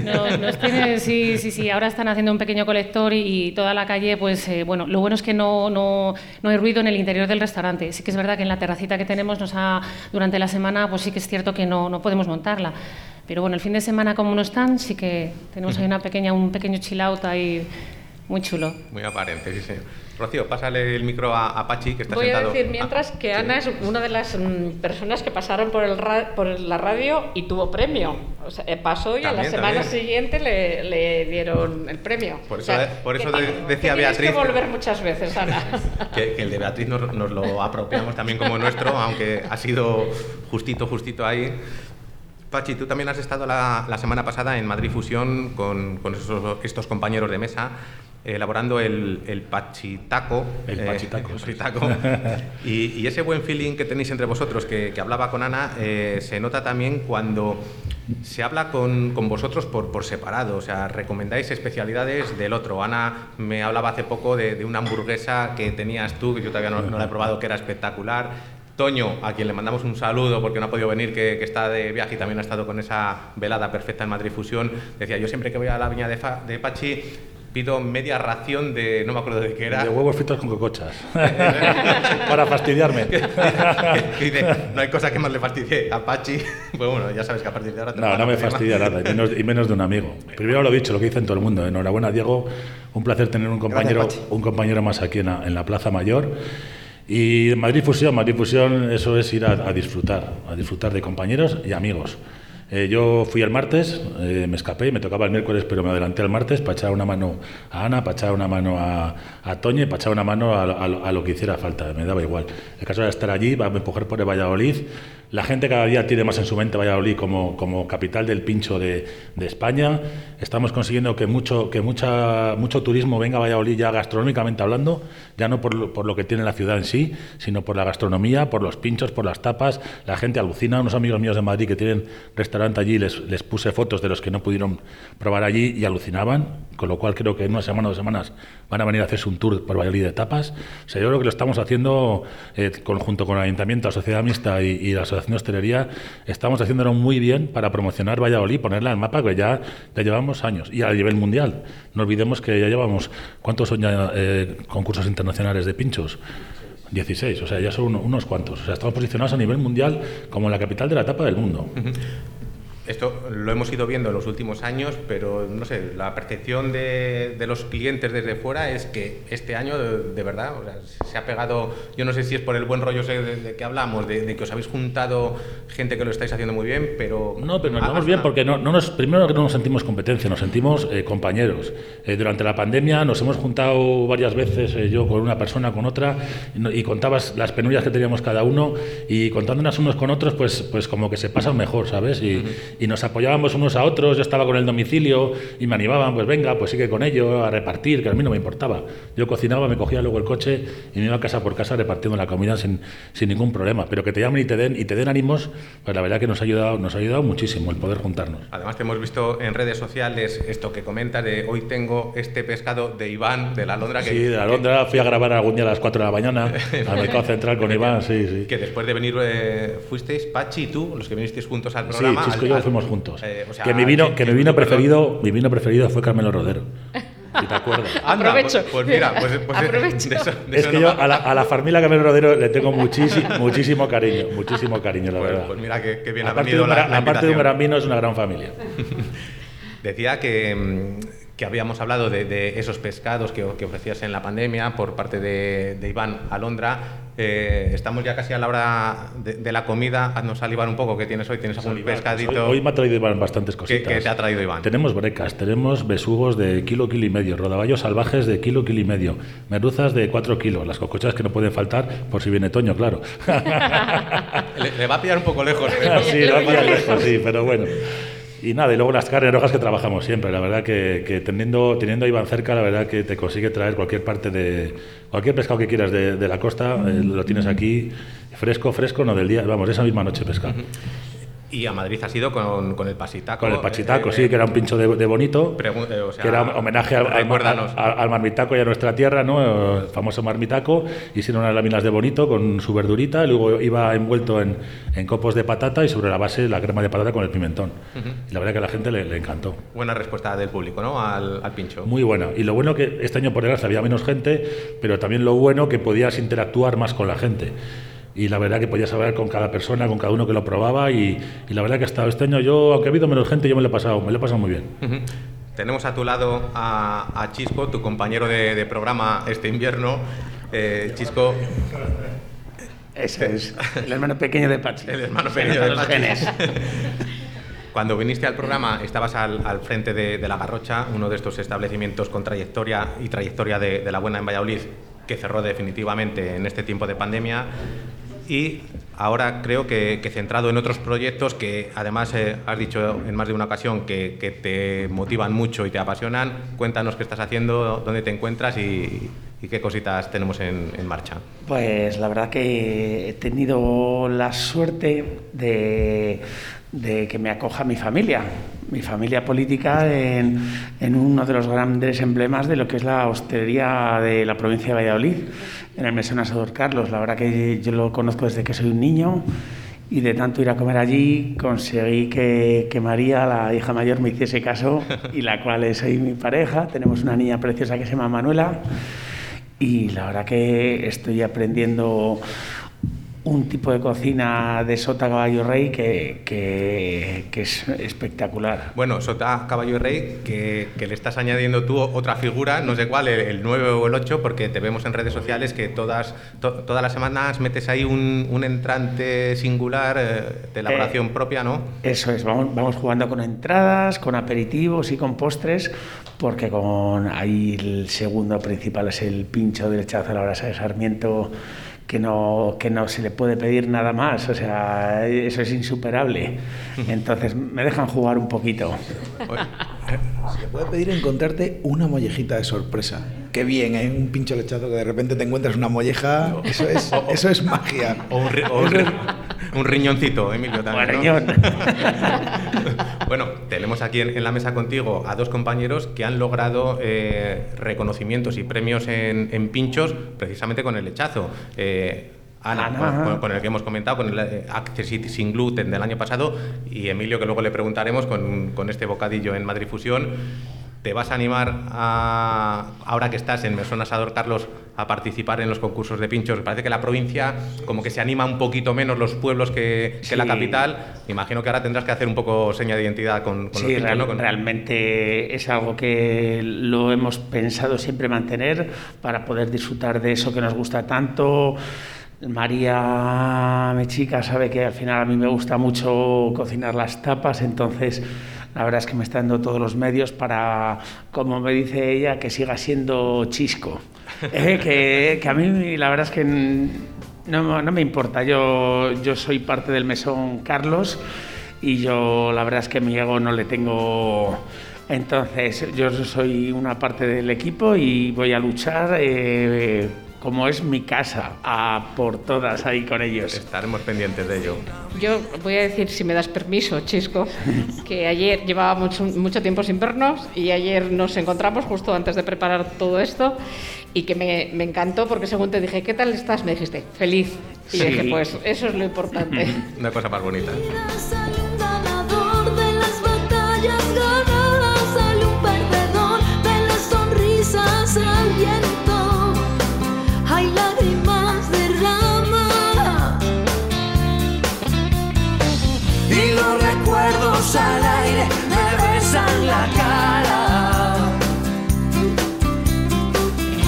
No, nos tiene- sí, sí, sí. Ahora están haciendo un pequeño colector y, y toda la calle, pues eh, bueno, lo bueno es que no, no, no hay ruido en el interior del restaurante. Sí que es verdad que en la terracita que tenemos nos ha, durante la semana, pues sí que es cierto que no, no podemos montarla. Pero bueno, el fin de semana como no están, sí que tenemos ahí una pequeña, un pequeño chill out ahí muy chulo. Muy aparente, sí, sí. Rocío, pásale el micro a, a Pachi, que está Voy sentado. a decir mientras Ah, que sí. Ana es una de las mm, personas que pasaron por, el ra- por la radio y tuvo premio. O sea, eh, pasó y a la También, semana también. siguiente le, le dieron el premio. Por O eso- por eso que de- que decía tienes Beatriz que que- volver muchas veces, Ana. <laughs> Que, que el de Beatriz nos, nos lo apropiamos también como nuestro, aunque ha sido justito, justito ahí. Pachi, tú también has estado la, la semana pasada en Madrid Fusión con, con esos- estos compañeros de mesa elaborando el, el pachitaco. El eh, pachitaco, el sí. pachitaco. <laughs> y, y ese buen feeling que tenéis entre vosotros, que, que hablaba con Ana, eh, se nota también cuando se habla con, con vosotros por, por separado, o sea, recomendáis especialidades del otro. Ana me hablaba hace poco de, de una hamburguesa que tenías tú, que yo todavía no, no la he probado, que era espectacular. Toño, a quien le mandamos un saludo porque no ha podido venir, que, que está de viaje y también ha estado con esa velada perfecta en Madrid Fusión, decía, yo siempre que voy a la viña de, Fa- de Pachi pido media ración de, no me acuerdo de qué era, De huevos fritos con cocochas. <laughs> Para fastidiarme. <laughs> dice, no hay cosa que más le fastidie a Pachi. <laughs> Pues bueno, ya sabes que a partir de ahora... te lo No, no a me fastidia nada, y menos, y menos de un amigo. Primero lo he dicho, lo que dicen todo el mundo. Enhorabuena, Diego. Un placer tener un compañero, Pachi. un compañero más aquí en la, en la Plaza Mayor. Y Madrid Fusión, Madrid Fusión, eso es ir a, a disfrutar, a disfrutar de compañeros y amigos. Eh, yo fui el martes, eh, me escapé, me tocaba el miércoles, pero me adelanté al martes para echar una mano a Ana, para echar una mano a, a Toño y para echar una mano a, a a lo que hiciera falta, me daba igual. El caso era estar allí, va a empujar por el Valladolid. La gente cada día tiene más en su mente Valladolid como, como capital del pincho de, de España. Estamos consiguiendo que mucho, que mucha, mucho turismo venga a Valladolid ya gastronómicamente hablando, ya no por por lo que tiene la ciudad en sí, sino por la gastronomía, por los pinchos, por las tapas. La gente alucina. Unos amigos míos de Madrid que tienen restaurante allí, les, les puse fotos de los que no pudieron probar allí y alucinaban, con lo cual creo que en una semana o dos semanas van a venir a hacerse un tour por Valladolid de tapas. O sea, yo creo que lo estamos haciendo eh, conjunto con el Ayuntamiento, la Sociedad Mixta y, y la Asociación de estamos haciéndolo muy bien para promocionar Valladolid, ponerla en mapa, que ya, ya llevamos años, y a nivel mundial. No olvidemos que ya llevamos, ¿cuántos son ya eh, concursos internacionales de pinchos? 16, o sea, ya son uno- unos cuantos. O sea, estamos posicionados a nivel mundial como la capital de la tapa del mundo. Esto lo hemos ido viendo en los últimos años, pero no sé, la percepción de, de los clientes desde fuera es que este año, de, de verdad, o sea, se ha pegado, yo no sé si es por el buen rollo de, de que hablamos, de, que os habéis juntado gente que lo estáis haciendo muy bien, pero... No, pero nos vamos bien porque no, no nos, primero que no nos sentimos competencia, nos sentimos eh, compañeros. Eh, durante la pandemia nos hemos juntado varias veces, eh, yo con una persona, con otra, y, y contabas las penurias que teníamos cada uno y contándonos unos con otros, pues, pues como que se pasan mejor, ¿sabes? Y, y nos apoyábamos unos a otros, yo estaba con el domicilio y me animaban, pues venga, pues sigue con ello, a repartir, que a mí no me importaba. Yo cocinaba, me cogía luego el coche y me iba casa por casa repartiendo la comida sin, sin ningún problema. Pero que te llamen y te den, y te den ánimos, pues la verdad que nos ha ayudado, nos ha ayudado muchísimo el poder juntarnos. Además te hemos visto en redes sociales esto que comentas de hoy tengo este pescado de Iván, de la Londra, que, Sí, de la Londra fui a grabar algún día a las 4 de la mañana <laughs> al mercado central con Iván, sí, sí. que después de venir eh, fuisteis Pachi y tú, los que vinisteis juntos al Sí, programa. Chisco al- al- fuimos juntos. eh, o sea, que mi vino, que mi vino preferido, mi vino preferido fue Carmelo Rodero. <laughs> si te acuerdas. <laughs> Anda, Aprovecho. Pues, pues mira, pues, pues Aprovecho. de eso- de Es eso que no yo a la, a la familia Camilo Rodero le tengo muchísimo, muchísimo cariño, muchísimo cariño, la Pues- verdad. pues mira que- que bien ha aparte venido de un la- gran- la aparte de un gran vino, es una gran familia. <laughs> Decía que, mm, que habíamos hablado de, de esos pescados que, que ofrecías en la pandemia por parte de, de Iván Alondra. Eh, estamos ya casi a la hora de, de la comida. Haznos salivar un poco. ¿Qué tienes hoy? ¿Tienes algún pescadito? Hoy, hoy me ha traído Iván bastantes ¿Qué, cositas. qué te ha traído Iván? Tenemos brecas, tenemos besugos de kilo, kilo y medio, rodaballos salvajes de kilo, kilo y medio, merluzas de 4 kilos, las cocochas que no pueden faltar por si viene Toño, claro. <laughs> Le, le va a pillar un poco lejos. pero- <laughs> sí, lo hacía lejos, sí, pero bueno. Y nada, y luego las carnes rojas que trabajamos siempre. La verdad que, que teniendo, teniendo a Iván cerca, la verdad que te consigue traer cualquier parte de. cualquier pescado que quieras de, la costa, eh, lo tienes aquí fresco, fresco, no del día, vamos, esa misma noche pescado. Y a Madrid has ido con, con el pasitaco. Con el pachitaco, eh, sí, que era un pincho de, de bonito. Eh, o sea, que era homenaje al, al, al- marmitaco y a nuestra tierra, ¿no? El famoso marmitaco. Hicieron unas láminas de bonito con su verdurita, luego iba envuelto en, en copos de patata y sobre la base la crema de patata con el pimentón. Ujú. Y la verdad que a la gente le, le encantó. Buena respuesta del público, ¿no? Al, al pincho. Muy buena. Y lo bueno que este año por desgracia había menos gente, pero también lo bueno que podías interactuar más con la gente. Y la verdad que podías hablar con cada persona, con cada uno que lo probaba y, y la verdad que hasta este año yo, aunque ha habido menos gente, yo me lo he pasado, me lo he pasado muy bien. Ujú. Tenemos a tu lado a, a Chisco, tu compañero de, de programa este invierno. Eh, Chisco, Ese es el hermano pequeño de Pachi. el hermano pequeño de los Pachi. genes. <laughs> Cuando viniste al programa estabas al, al frente de, de La Garrocha, uno de estos establecimientos con trayectoria y trayectoria de, de la buena en Valladolid, que cerró definitivamente en este tiempo de pandemia. Y ahora creo que, centrado en otros proyectos que además eh, has dicho en más de una ocasión que, te motivan mucho y te apasionan. Cuéntanos qué estás haciendo, dónde te encuentras y, qué cositas tenemos en, en marcha. Pues la verdad que he tenido la suerte de, de que me acoja mi familia, mi familia política en, en uno de los grandes emblemas de lo que es la hostelería de la provincia de Valladolid, en el Mesón Asador Carlos. La verdad que yo lo conozco desde que soy un niño y de tanto ir a comer allí conseguí que, que María, la hija mayor, me hiciese caso y la cual es hoy mi pareja. Tenemos una niña preciosa que se llama Manuela y la verdad que estoy aprendiendo un tipo de cocina de sota caballo rey que, que- que es espectacular. Bueno, Sota Caballo Rey, que, que le estás añadiendo tú otra figura, no sé cuál, el, el 9 o el 8, porque te vemos en redes sociales que todas, to- todas las semanas metes ahí un, un entrante singular eh, de elaboración propia, ¿no? Eso es, vamos, vamos jugando con entradas, con aperitivos y con postres, porque con ahí el segundo principal es el pincho del lechazo a la brasa de Sarmiento, que no, que no se le puede pedir nada más, o sea, eso es insuperable. Entonces me dejan jugar un poquito. Se le puede pedir encontrarte una mollejita de sorpresa. Qué bien, hay un pincho lechazo que de repente te encuentras una molleja. Eso es, eso es magia. O un, ri- o un Eso es- ri- un riñoncito, Emilio, también. ¿no? Riñón. <laughs> bueno, tenemos aquí en, en la mesa contigo a dos compañeros que han logrado eh, reconocimientos y premios en, en pinchos precisamente con el lechazo. Eh, Ana, Ana. Con, el que hemos comentado, con el eh, Accessit sin gluten del año pasado, y Emilio, que luego le preguntaremos con, con este bocadillo en Madrid Fusión. ¿Te vas a animar a, ahora que estás en Mesón Asador Carlos a participar en los concursos de pinchos? Parece que la provincia como que se anima un poquito menos los pueblos que, que la Sí. capital. Me imagino que ahora tendrás que hacer un poco seña de identidad con, con los Sí, pinchos, real- ¿no? Con- realmente es algo que lo hemos pensado siempre mantener para poder disfrutar de eso que nos gusta tanto. María, mi chica, sabe que al final a mí me gusta mucho cocinar las tapas, entonces la verdad es que me está dando todos los medios para, como me dice ella, que siga siendo chisco. <laughs> Eh, que, que a mí la verdad es que no, no me importa, yo, yo soy parte del mesón Carlos y yo la verdad es que mi ego no le tengo... Entonces yo soy una parte del equipo y voy a luchar eh, como es mi casa, a por todas ahí con ellos. Estaremos pendientes de ello. Yo voy a decir, si me das permiso, Chisco, <laughs> que ayer llevaba mucho, mucho tiempo sin vernos y ayer nos encontramos justo antes de preparar todo esto y que me, me encantó porque según te dije, ¿qué tal estás? Me dijiste, feliz. Y Sí. dije, pues eso es lo importante. Una cosa más bonita. Al aire me besan la cara.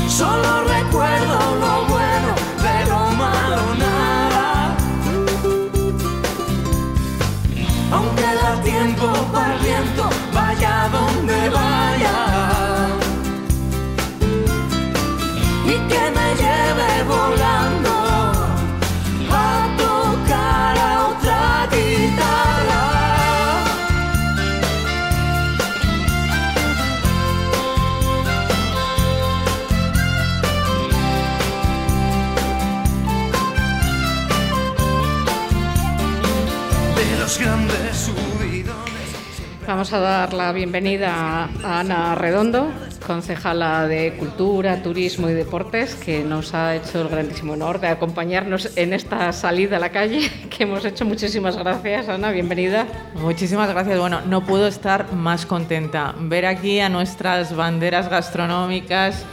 Solo recuerdo lo bueno, pero malo nada. Aunque da tiempo para el viento, Vamos a dar la bienvenida a Ana Redondo, concejala de Cultura, Turismo y Deportes, que nos ha hecho el grandísimo honor de acompañarnos en esta salida a la calle <laughs> que hemos hecho. Muchísimas gracias, Ana, bienvenida. Muchísimas gracias. Bueno, no puedo estar más contenta. Ver aquí a nuestras banderas gastronómicas,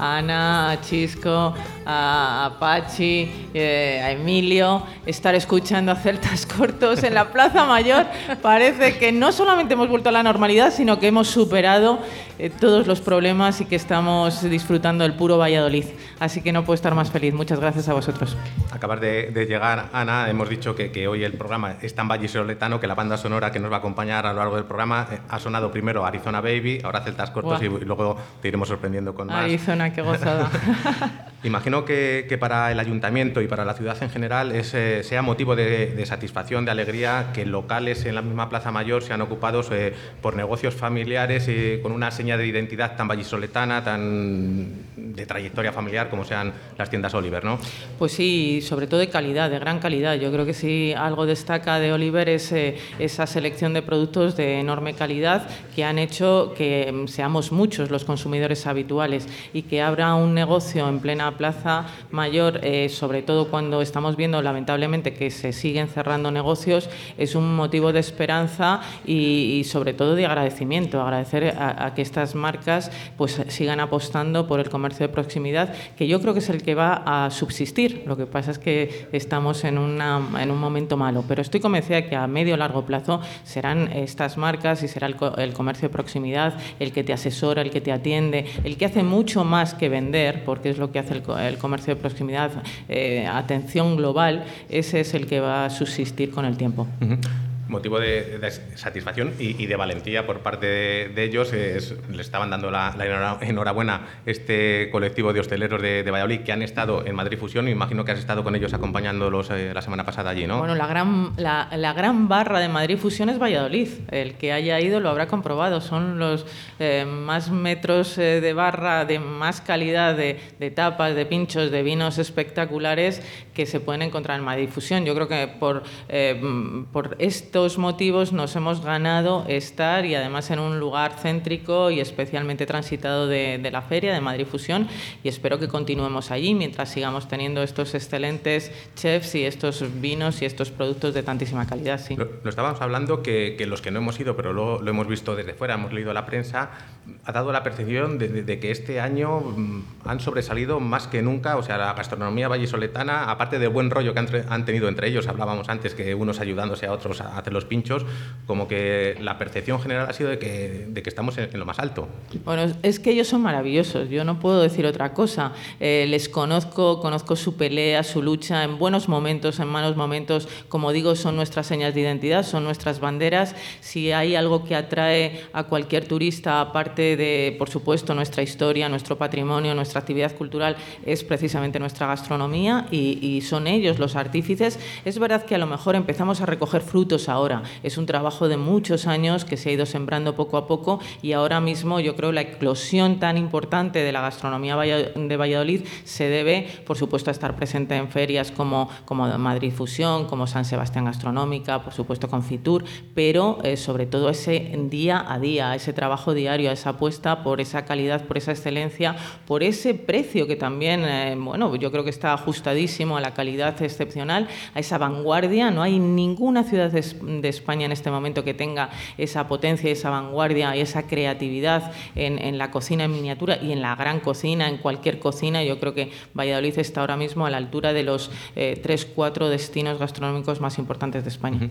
a Ana, a Chisco, a Apache, eh, a Emilio, estar escuchando a celtas <laughs> cortos en la Plaza Mayor. Parece que no solamente hemos vuelto a la normalidad, sino que hemos superado eh, todos los problemas y que estamos disfrutando del puro Valladolid. Así que no puedo estar más feliz. Muchas gracias a vosotros. Acabas de, de llegar, Ana. Hemos dicho que, que hoy el programa es tan vallisoletano que la banda sonora que nos va a acompañar a lo largo del programa eh, ha sonado primero Arizona Baby, ahora Celtas Cortos y luego te iremos sorprendiendo con más. Arizona, qué gozada. <laughs> Imagino que, que para el ayuntamiento y para la ciudad en general es, eh, sea motivo de, de satisfacción, de alegría que locales en la misma Plaza Mayor sean ocupados eh, por negocios familiares y con una seña de identidad tan vallisoletana, tan de trayectoria familiar como sean las tiendas Oliver, ¿no? Pues sí, sobre todo de calidad, de gran calidad. Yo creo que sí algo destaca de Oliver es eh, esa selección de productos de enorme calidad que han hecho que mm, seamos muchos los consumidores habituales y que abra un negocio en plena plaza mayor, eh, sobre todo cuando estamos viendo lamentablemente que se siguen cerrando negocios, es un motivo de esperanza y, sobre todo de agradecimiento, agradecer a, que estas marcas pues sigan apostando por el comercio de proximidad, que yo creo que es el que va a subsistir. Lo que pasa es que estamos en, una, en un momento malo, pero estoy convencida que a medio o largo plazo serán estas marcas y será el comercio de proximidad el que te asesora, el que te atiende, el que hace mucho más que vender, porque es lo que hace el, co- el comercio de proximidad, eh, atención global, ese es el que va a subsistir con el tiempo. Motivo de, satisfacción y, de valentía por parte de, ellos. Es- le estaban dando la, la enhora- enhorabuena este colectivo de hosteleros de, Valladolid que han estado en Madrid Fusión. Imagino que has estado con ellos acompañándolos eh, la semana pasada allí, ¿no? Bueno, la gran, la, gran barra de Madrid Fusión es Valladolid. El que haya ido lo habrá comprobado. Son los eh, más metros eh, de barra, de más calidad de tapas, de pinchos, de vinos espectaculares que se pueden encontrar en Madrid Fusión. Yo creo que por, eh, por estos motivos nos hemos ganado estar y además en un lugar céntrico y especialmente transitado de, de la feria de Madrid Fusión y espero que continuemos allí mientras sigamos teniendo estos excelentes chefs y estos vinos y estos productos de tantísima calidad. Sí. Lo estábamos hablando que, que los que no hemos ido, pero lo, lo hemos visto desde fuera, hemos leído la prensa, ha dado la percepción de, de- de que este año mm, han sobresalido más que nunca, o sea, la gastronomía vallisoletana, aparte del buen rollo que han, han tenido entre ellos, hablábamos antes que unos ayudándose a otros a hacer los pinchos, como que la percepción general ha sido de que, de que estamos en, en lo más alto. Bueno, es que ellos son maravillosos, yo no puedo decir otra cosa. Eh, les conozco, conozco su pelea, su lucha en buenos momentos, en malos momentos. Como digo, son nuestras señas de identidad, son nuestras banderas. Si hay algo que atrae a cualquier turista, aparte de, por supuesto, nuestra historia, nuestro patrimonio, nuestra actividad cultural, es precisamente nuestra gastronomía y, y son ellos los artífices. Es verdad que a lo mejor empezamos a recoger frutos ahora. Es un trabajo de muchos años que se ha ido sembrando poco a poco y ahora mismo yo creo la eclosión tan importante de la gastronomía de Valladolid se debe, por supuesto, a estar presente en ferias como, como Madrid Fusión, como San Sebastián Gastronómica, por supuesto con Fitur, pero eh, sobre todo ese día a día, ese trabajo diario, esa apuesta por esa calidad, por esa excelencia, por ese precio que también, eh, bueno, yo creo que está ajustadísimo a la calidad excepcional, a esa vanguardia. No hay ninguna ciudad de, Es- de España en este momento que tenga esa potencia, esa vanguardia y esa creatividad en, en la cocina en miniatura y en la gran cocina, en cualquier cocina. Yo creo que Valladolid está ahora mismo a la altura de los eh, tres, cuatro destinos gastronómicos más importantes de España.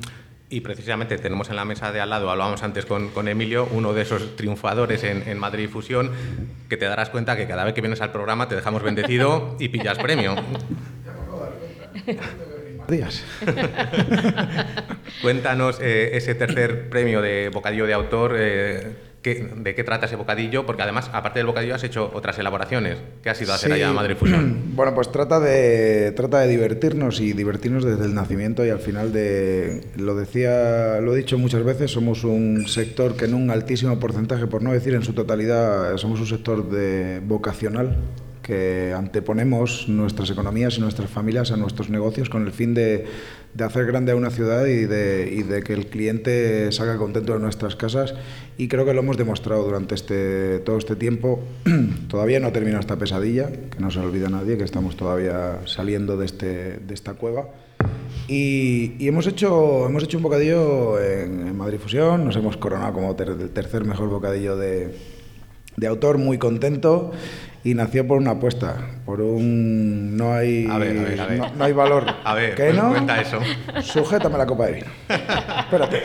Y precisamente tenemos en la mesa de al lado, hablábamos antes con, con Emilio, uno de esos triunfadores en, en Madrid Fusión, que te darás cuenta que cada vez que vienes al programa te dejamos bendecido y pillas premio. Días. <laughs> Cuéntanos eh, ese tercer premio de bocadillo de autor, eh, ¿qué- ¿de qué trata ese bocadillo? Porque además, aparte del bocadillo, has hecho otras elaboraciones. ¿Qué has ido a hacer Sí. allá a Madrid Fusión? <clears throat> Bueno, pues trata de, trata de divertirnos y divertirnos desde el nacimiento y al final de, lo decía, lo he dicho muchas veces, somos un sector que en un altísimo porcentaje, por no decir en su totalidad, somos un sector de vocacional que anteponemos nuestras economías y nuestras familias a nuestros negocios con el fin de, de hacer grande a una ciudad y de, y de que el cliente salga contento de nuestras casas y creo que lo hemos demostrado durante este, todo este tiempo. <clears throat> todavía no termina esta pesadilla, que no se olvida nadie, que estamos todavía saliendo de, este, de esta cueva. Y, y hemos, hecho, hemos hecho un bocadillo en, en Madrid Fusión, nos hemos coronado como ter- el tercer mejor bocadillo de, de autor, muy contento. Y nació por una apuesta, por un... No hay, A ver, a ver, a ver. No, no hay valor. A ver, ¿Qué no? cuenta eso. Sujétame la copa de vino. Espérate.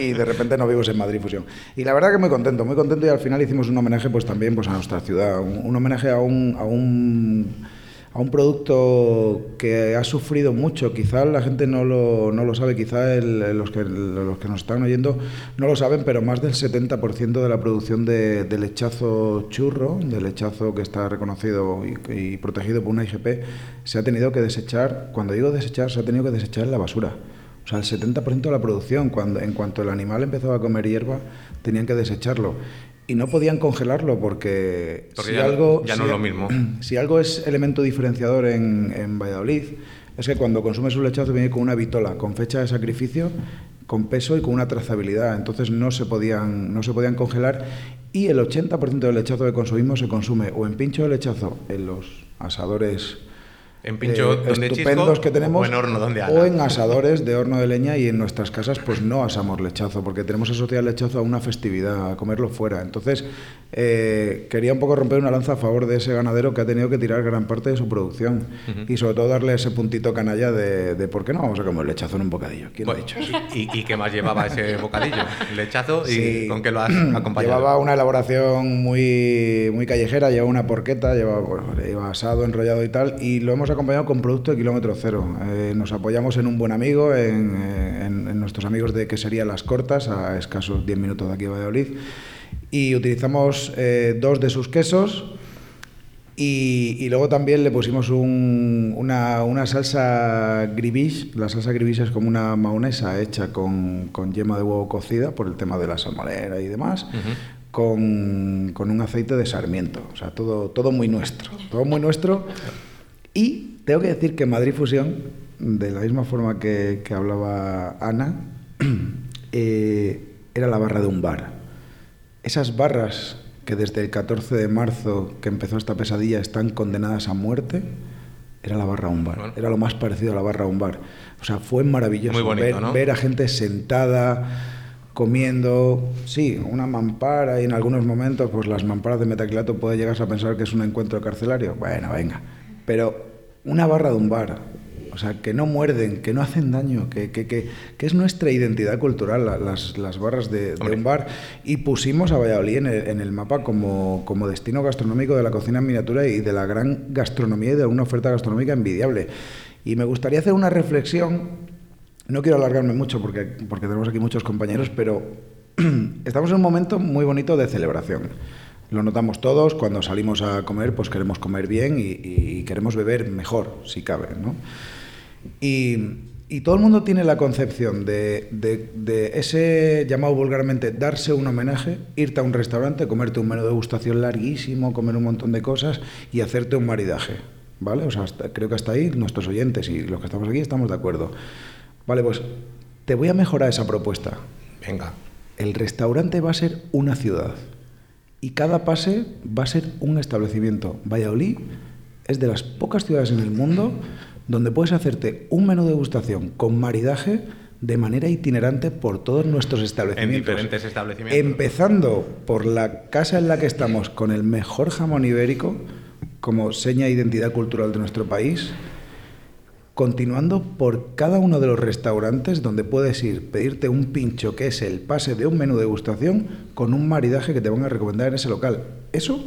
Y de repente nos vimos en Madrid Fusión. Y la verdad que muy contento, muy contento y al final hicimos un homenaje pues también pues a nuestra ciudad, un, un homenaje a un, a un a un producto que ha sufrido mucho, quizá la gente no lo, no lo sabe, quizá el- los, que, los que nos están oyendo no lo saben, pero más del 70% de la producción de, de lechazo churro, de lechazo que está reconocido y, y protegido por una IGP, se ha tenido que desechar, cuando digo desechar, se ha tenido que desechar en la basura. O sea, el 70% de la producción, cuando, en cuanto el animal empezaba a comer hierba, tenían que desecharlo. Y no podían congelarlo porque, Porque si ya no- algo, ya no si- es lo mismo. <clears throat> Si algo es elemento diferenciador en, en Valladolid, es que cuando consumes un lechazo viene con una vitola, con fecha de sacrificio, con peso y con una trazabilidad. Entonces no se podían, no se podían congelar y el 80% del lechazo que consumimos se consume o en pincho de lechazo en los asadores En pincho eh, donde estupendos chisco que tenemos o en horno donde o en asadores de horno de leña y en nuestras casas pues no asamos lechazo porque tenemos asociado el lechazo a una festividad, a comerlo fuera. Entonces eh, quería un poco romper una lanza a favor de ese ganadero que ha tenido que tirar gran parte de su producción Ujú. y sobre todo darle ese puntito canalla de, de por qué no vamos a comer lechazo en un bocadillo. ¿Quién lo ha Bueno, dicho? ¿Y, y qué más llevaba ese <laughs> bocadillo? Lechazo y Sí. con qué lo has <clears throat> acompañado. Llevaba una elaboración muy, muy callejera, llevaba una porqueta, llevaba, bueno, llevaba asado, enrollado y tal, y lo hemos acompañado con producto de kilómetro cero. Eh, nos apoyamos en un buen amigo, en, eh, en- en nuestros amigos de que sería Las Cortas, a escasos 10 minutos de aquí de Valladolid, y utilizamos eh, dos de sus quesos. Y, y luego también le pusimos un- una, una salsa gribiche. La salsa gribiche es como una maonesa hecha con, con yema de huevo cocida por el tema de la salmonera y demás, con, con un aceite de sarmiento. O sea, todo, todo muy nuestro. Todo muy nuestro. Y tengo que decir que Madrid Fusión, de la misma forma que, que hablaba Ana, <clears throat> eh, era la barra de un bar. Esas barras que desde el 14 de marzo que empezó esta pesadilla están condenadas a muerte, era la barra a un bar. Era lo más parecido a la barra a un bar. O sea, fue maravilloso Muy bonito, ver, ¿no? ver a gente sentada, comiendo, sí, una mampara y en algunos momentos, pues las mamparas de metacrilato puede llegar a pensar que es un encuentro carcelario. Bueno, venga. Pero una barra de un bar, o sea, que no muerden, que no hacen daño, que, que, que, que es nuestra identidad cultural, la- las, las barras de, de un bar. Y pusimos a Valladolid en el, en el mapa como, como destino gastronómico de la cocina en miniatura y de la gran gastronomía y de una oferta gastronómica envidiable. Y me gustaría hacer una reflexión no quiero alargarme mucho porque, porque tenemos aquí muchos compañeros, pero <clears throat> estamos en un momento muy bonito de celebración. Lo notamos todos, cuando salimos a comer, pues queremos comer bien y, y queremos beber mejor, si cabe, ¿no? Y, y todo el mundo tiene la concepción de, de- de ese llamado vulgarmente darse un homenaje, irte a un restaurante, comerte un menú de degustación larguísimo, comer un montón de cosas y hacerte un maridaje. ¿Vale? O sea, hasta- creo que hasta ahí nuestros oyentes y los que estamos aquí estamos de acuerdo. Vale, pues te voy a mejorar esa propuesta. Venga. El restaurante va a ser una ciudad y cada pase va a ser un establecimiento. Valladolid es de las pocas ciudades en el mundo donde puedes hacerte un menú de degustación con maridaje de manera itinerante por todos nuestros En establecimientos. diferentes establecimientos. Empezando por la casa en la que estamos con el mejor jamón ibérico como seña de identidad cultural de nuestro país continuando por cada uno de los restaurantes donde puedes ir, pedirte un pincho que es el pase de un menú de degustación con un maridaje que te van a recomendar en ese local. Eso,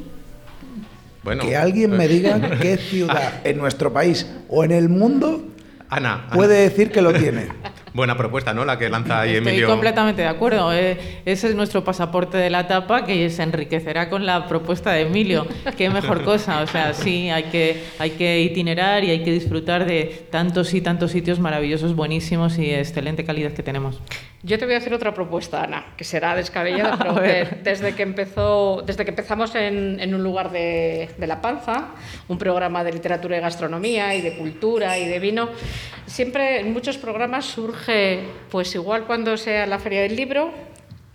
Bueno, que alguien me pues- diga <laughs> qué ciudad en nuestro país o en el mundo Ana, Ana, puede decir que lo tiene. Buena propuesta, ¿no? La que lanza ahí Estoy Emilio. completamente de acuerdo. eh, ese es nuestro pasaporte de la tapa que se enriquecerá con la propuesta de Emilio. Qué mejor cosa. O sea, sí, hay que, hay que itinerar y hay que disfrutar de tantos y tantos sitios maravillosos, buenísimos y de excelente calidad que tenemos. Yo te voy a hacer otra propuesta, Ana, que será descabellada, <laughs> pero desde que empezó, desde que empezamos en, en un lugar de, de La Panza, un programa de literatura y gastronomía y de cultura y de vino, siempre en muchos programas surge, pues igual cuando sea la feria del libro,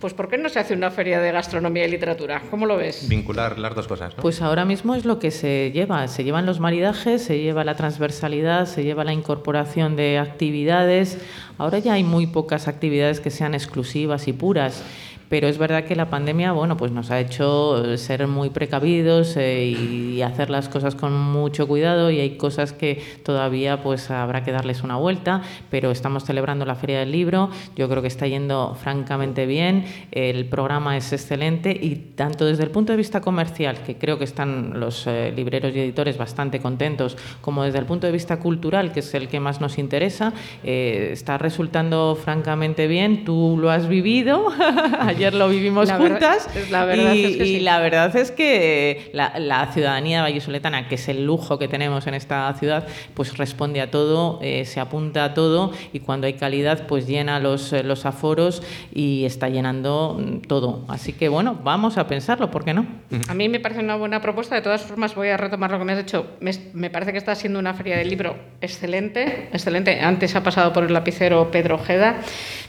pues ¿por qué no se hace una feria de gastronomía y literatura? ¿Cómo lo ves? Vincular las dos cosas, ¿no? Pues ahora mismo es lo que se lleva. Se llevan los maridajes, se lleva la transversalidad, se lleva la incorporación de actividades. Ahora ya hay muy pocas actividades que sean exclusivas y puras. Pero es verdad que la pandemia, bueno, pues nos ha hecho ser muy precavidos eh, y hacer las cosas con mucho cuidado y hay cosas que todavía pues habrá que darles una vuelta, pero estamos celebrando la Feria del Libro, yo creo que está yendo francamente bien, el programa es excelente y tanto desde el punto de vista comercial, que creo que están los eh, libreros y editores bastante contentos, como desde el punto de vista cultural, que es el que más nos interesa, eh, está resultando francamente bien, tú lo has vivido, <laughs> ayer lo vivimos La verdad- juntas la verdad y, es que y sí. la verdad es que la, la ciudadanía vallisoletana, que es el lujo que tenemos en esta ciudad, pues responde a todo, eh, se apunta a todo y cuando hay calidad pues llena los, eh, los aforos y está llenando mm, todo. Así que bueno, vamos a pensarlo, ¿por qué no? A mí me parece una buena propuesta. De todas formas, voy a retomar lo que me has dicho. Me, me parece que está siendo una feria del libro excelente, excelente. Antes ha pasado por el lapicero Pedro Ojeda.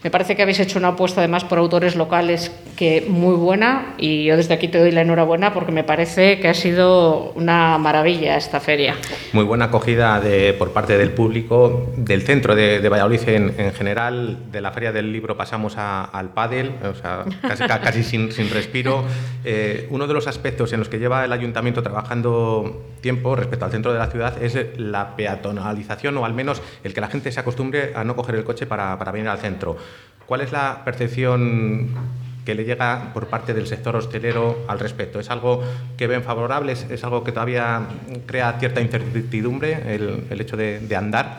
Me parece que habéis hecho una apuesta además por autores locales que muy buena y yo desde aquí te doy la enhorabuena porque me parece que ha sido una maravilla esta feria. Muy buena acogida de, por parte del público, del centro de, de Valladolid en, en general. De la Feria del Libro pasamos a- al pádel, o sea, casi, ca- casi sin, sin respiro. Eh, uno de los aspectos en los que lleva el ayuntamiento trabajando tiempo respecto al centro de la ciudad es la peatonalización o al menos el que la gente se acostumbre a no coger el coche para, para venir al centro. ¿Cuál es la percepción que le llega por parte del sector hostelero al respecto? ¿Es algo que ven favorable? ¿Es, es algo que todavía crea cierta incertidumbre el, hecho de, andar?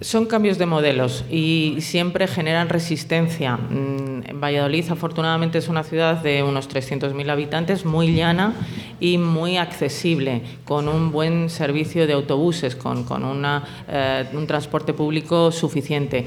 Son cambios de modelos y siempre generan resistencia. Mm, Valladolid, afortunadamente, es una ciudad de unos 300.000 habitantes, muy llana y muy accesible, con un buen servicio de autobuses, con, eh, un transporte público suficiente.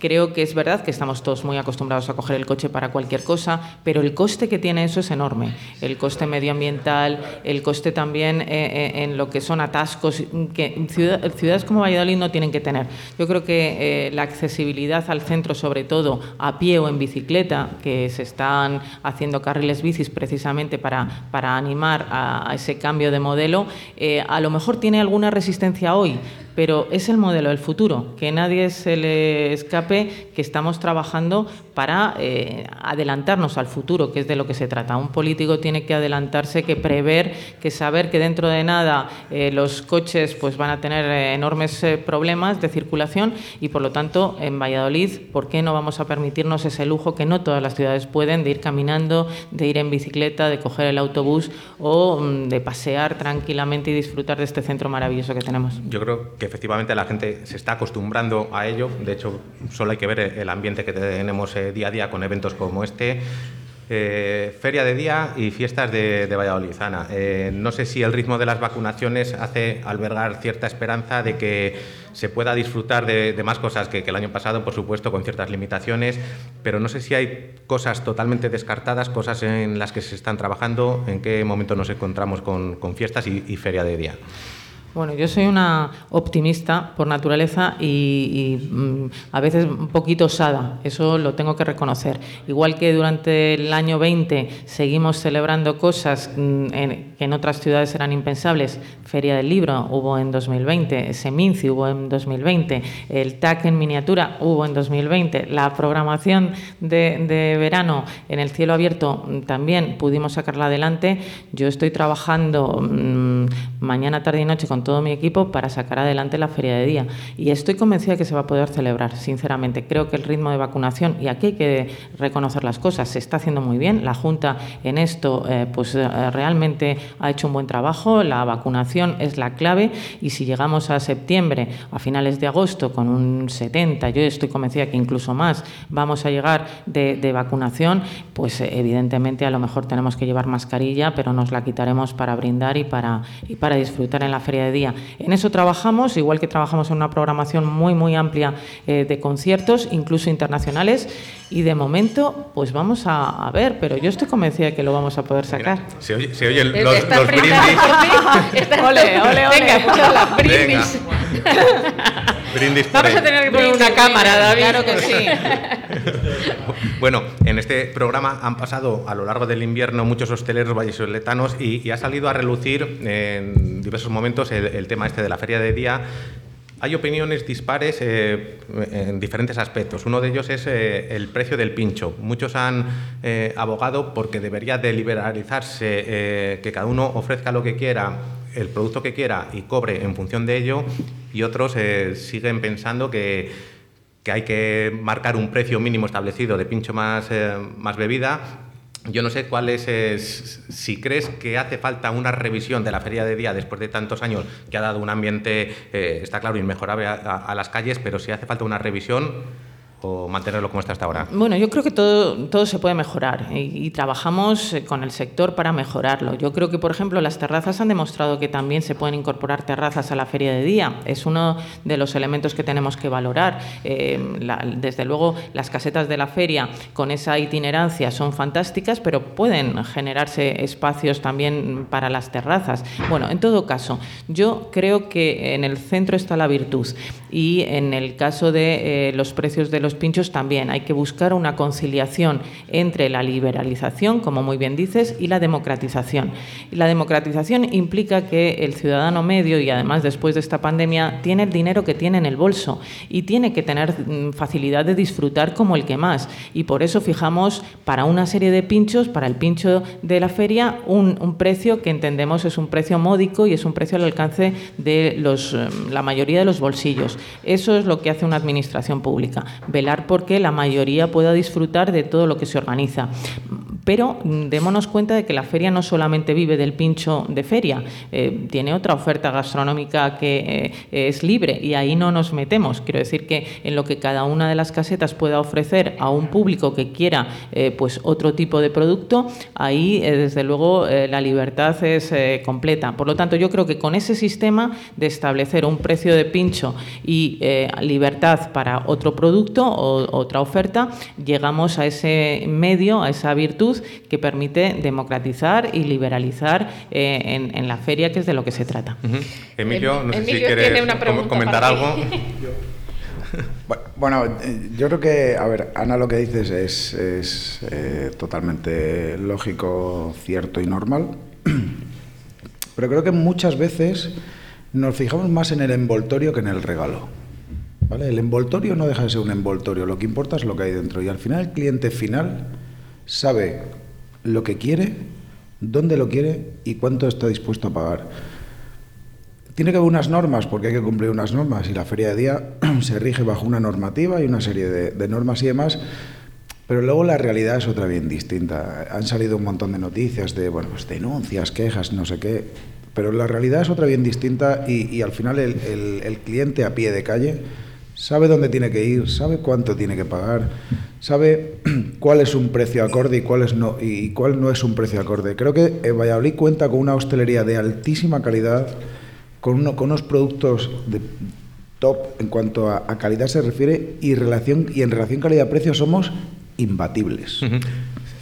Creo que es verdad que estamos todos muy acostumbrados a coger el coche para cualquier cosa, pero el coste que tiene eso es enorme. El coste medioambiental, el coste también eh, eh, en lo que son atascos que ciudad- ciudades como Valladolid no tienen que tener. Yo creo que eh, la accesibilidad al centro, sobre todo a pie o en bicicleta, que se están haciendo carriles bicis precisamente para, para animar a, ese cambio de modelo, a lo mejor tiene alguna resistencia hoy, pero es el modelo del futuro, que nadie se le escape que estamos trabajando para eh, adelantarnos al futuro, que es de lo que se trata. Un político tiene que adelantarse, que prever, que saber que dentro de nada eh, los coches pues, van a tener eh, enormes problemas de circulación y por lo tanto en Valladolid, ¿por qué no vamos a permitirnos ese lujo que no todas las ciudades pueden de ir caminando, de ir en bicicleta, de coger el autobús o mm, de pasear tranquilamente y disfrutar de este centro maravilloso que tenemos? Yo creo que efectivamente la gente se está acostumbrando a ello. De hecho, solo hay que ver el ambiente que tenemos eh, día a día con eventos como este. Eh, feria de día y fiestas de, Valladolid. Ana, eh, no sé si el ritmo de las vacunaciones hace albergar cierta esperanza de que se pueda disfrutar de, más cosas que, el año pasado, por supuesto, con ciertas limitaciones, pero no sé si hay cosas totalmente descartadas, cosas en las que se están trabajando, en qué momento nos encontramos con, fiestas y feria de día. Bueno, yo soy una optimista por naturaleza y, mm, a veces un poquito osada, eso lo tengo que reconocer. Igual que durante el año 20 seguimos celebrando cosas mm, que en otras ciudades eran impensables, Feria del Libro hubo en 2020, Seminci hubo en 2020, el TAC en miniatura hubo en 2020, la programación de, verano en el cielo abierto mm, también pudimos sacarla adelante. Yo estoy trabajando mañana, tarde y noche con todo mi equipo para sacar adelante la feria de día. Y estoy convencida que se va a poder celebrar, sinceramente. Creo que el ritmo de vacunación, y aquí hay que reconocer las cosas, se está haciendo muy bien. La Junta en esto eh, pues eh, realmente ha hecho un buen trabajo. La vacunación es la clave y si llegamos a septiembre, a finales de agosto, con un 70, yo estoy convencida que incluso más, vamos a llegar de, de vacunación, pues evidentemente a lo mejor tenemos que llevar mascarilla, pero nos la quitaremos para brindar y para, y para disfrutar en la feria de día. En eso trabajamos, igual que trabajamos en una programación muy, muy amplia eh, de conciertos, incluso internacionales, y de momento, pues vamos a, a ver, pero yo estoy convencida de que lo vamos a poder sacar. Se oye, se oye el- Eh, los, está los brindando brindis. <laughs> Ole, ole, ole. Venga, escuchadla, brindis. Venga. Brindis por Vamos a tener que poner Brindis, una cámara, David. claro que sí. <laughs> <laughs> Bueno, en este programa han pasado a lo largo del invierno muchos hosteleros vallisoletanos y, y ha salido a relucir en diversos momentos el, tema este de la feria de día. Hay opiniones dispares eh, en diferentes aspectos. Uno de ellos es eh, el precio del pincho. Muchos han eh, abogado porque debería de liberalizarse, eh, que cada uno ofrezca lo que quiera, el producto que quiera y cobre en función de ello. Y otros siguen pensando que, que hay que marcar un precio mínimo establecido de pincho más, eh, más bebida. Yo no sé cuál es, eh, s- si crees que hace falta una revisión de la feria de día después de tantos años que ha dado un ambiente, eh, está claro, inmejorable a, a- a las calles, pero si hace falta una revisión o mantenerlo como está hasta ahora. Bueno, yo creo que todo, todo se puede mejorar y, trabajamos eh, con el sector para mejorarlo. Yo creo que, por ejemplo, las terrazas han demostrado que también se pueden incorporar terrazas a la feria de día. Es uno de los elementos que tenemos que valorar. Eh, desde luego, las casetas de la feria con esa itinerancia son fantásticas, pero pueden generarse espacios también para las terrazas. Bueno, en todo caso, yo creo que en el centro está la virtud y en el caso de eh, los precios de los pinchos también hay que buscar una conciliación entre la liberalización, como muy bien dices, y la democratización. Y la democratización implica que el ciudadano medio, y además después de esta pandemia, tiene el dinero que tiene en el bolso y tiene que tener mm, facilidad de disfrutar como el que más. Y por eso fijamos para una serie de pinchos, para el pincho de la feria, un, precio que entendemos es un precio módico y es un precio al alcance de los, eh, la mayoría de los bolsillos. Eso es lo que hace una administración pública, velar porque la mayoría pueda disfrutar de todo lo que se organiza. Pero mm, démonos cuenta de que la feria no solamente vive del pincho de feria, eh, tiene otra oferta gastronómica que eh, es libre y ahí no nos metemos. Quiero decir que en lo que cada una de las casetas pueda ofrecer a un público que quiera eh, pues otro tipo de producto, ahí desde luego la libertad es completa. Por lo tanto, yo creo que con ese sistema de establecer un precio de pincho y libertad para otro producto o otra oferta, llegamos a ese medio, a esa virtud que permite democratizar y liberalizar eh, en, en la feria, que es de lo que se trata. Emilio, no sé Emilio si quieres comentar algo. <laughs> Bueno, eh, yo creo que, a ver, Ana, lo que dices es, es, eh, totalmente lógico, cierto y normal. <clears throat> Pero creo que muchas veces nos fijamos más en el envoltorio que en el regalo. ¿Vale? El envoltorio no deja de ser un envoltorio, lo que importa es lo que hay dentro. Y al final el cliente final sabe lo que quiere, dónde lo quiere y cuánto está dispuesto a pagar. Tiene que haber unas normas, porque hay que cumplir unas normas, y la feria de día <clears throat> se rige bajo una normativa y una serie de, de normas y demás, pero luego la realidad es otra bien distinta. Han salido un montón de noticias de, bueno, pues denuncias, quejas, no sé qué, pero la realidad es otra bien distinta y, y al final el, el- el cliente a pie de calle sabe dónde tiene que ir, sabe cuánto tiene que pagar, sabe <clears throat> cuál es un precio acorde y cuál, es no, y cuál no es un precio acorde. Creo que eh, Valladolid cuenta con una hostelería de altísima calidad, con, uno- con unos productos de top en cuanto a, a calidad se refiere y, relación, y en relación calidad-precio somos imbatibles.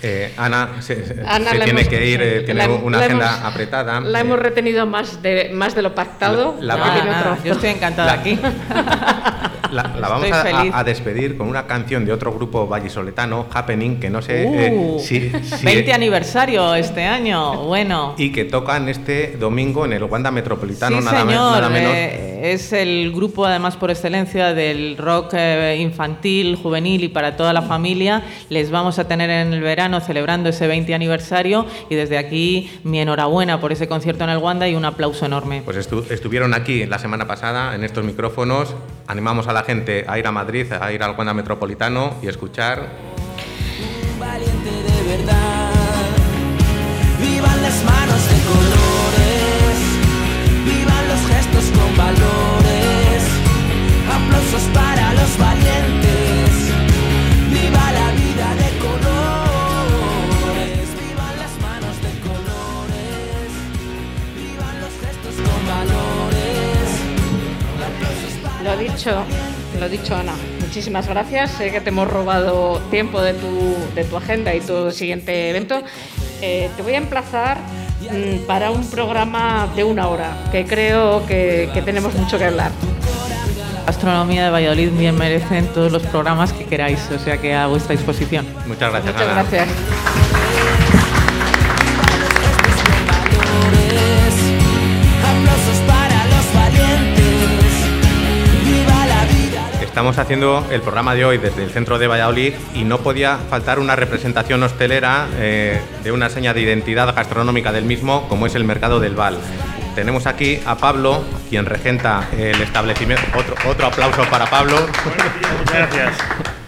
Eh, Ana se, Ana, tiene hemos- que ir, eh, tiene la- una la agenda hemos- apretada. La Eh, hemos retenido más de, más de lo pactado. La- la otro- yo estoy encantada aquí. <laughs> La, la vamos a, a- despedir con una canción de otro grupo vallisoletano, Happening, que no sé Uh, eh, si, si- 20 aniversario este año, bueno. <laughs> y que tocan este domingo en el Wanda Metropolitano, sí, nada, me- señor. nada menos. eh, es el grupo, además, por excelencia del rock eh, infantil, juvenil y para toda la familia. Les vamos a tener en el verano celebrando ese 20 aniversario y desde aquí mi enhorabuena por ese concierto en el Wanda y un aplauso enorme. Pues estu- estuvieron aquí la semana pasada en estos micrófonos. Animamos a la gente a ir a Madrid, a ir al Wanda Metropolitano y escuchar. valiente de verdad. Lo dicho Ana, muchísimas gracias. Sé que te hemos robado tiempo de tu, de tu agenda y tu siguiente evento. Eh, te voy a emplazar mm, para un programa de una hora, que creo que, que tenemos mucho que hablar. Gastronomía de Valladolid bien merecen todos los programas que queráis, o sea que a vuestra disposición. Muchas gracias, Muchas Ana. gracias. Estamos haciendo el programa de hoy desde el centro de Valladolid y no podía faltar una representación hostelera eh, de una seña de identidad gastronómica del mismo, como es el Mercado del Val. Tenemos aquí a Pablo, quien regenta el establecimiento. Otro, otro aplauso para Pablo. Muchas gracias.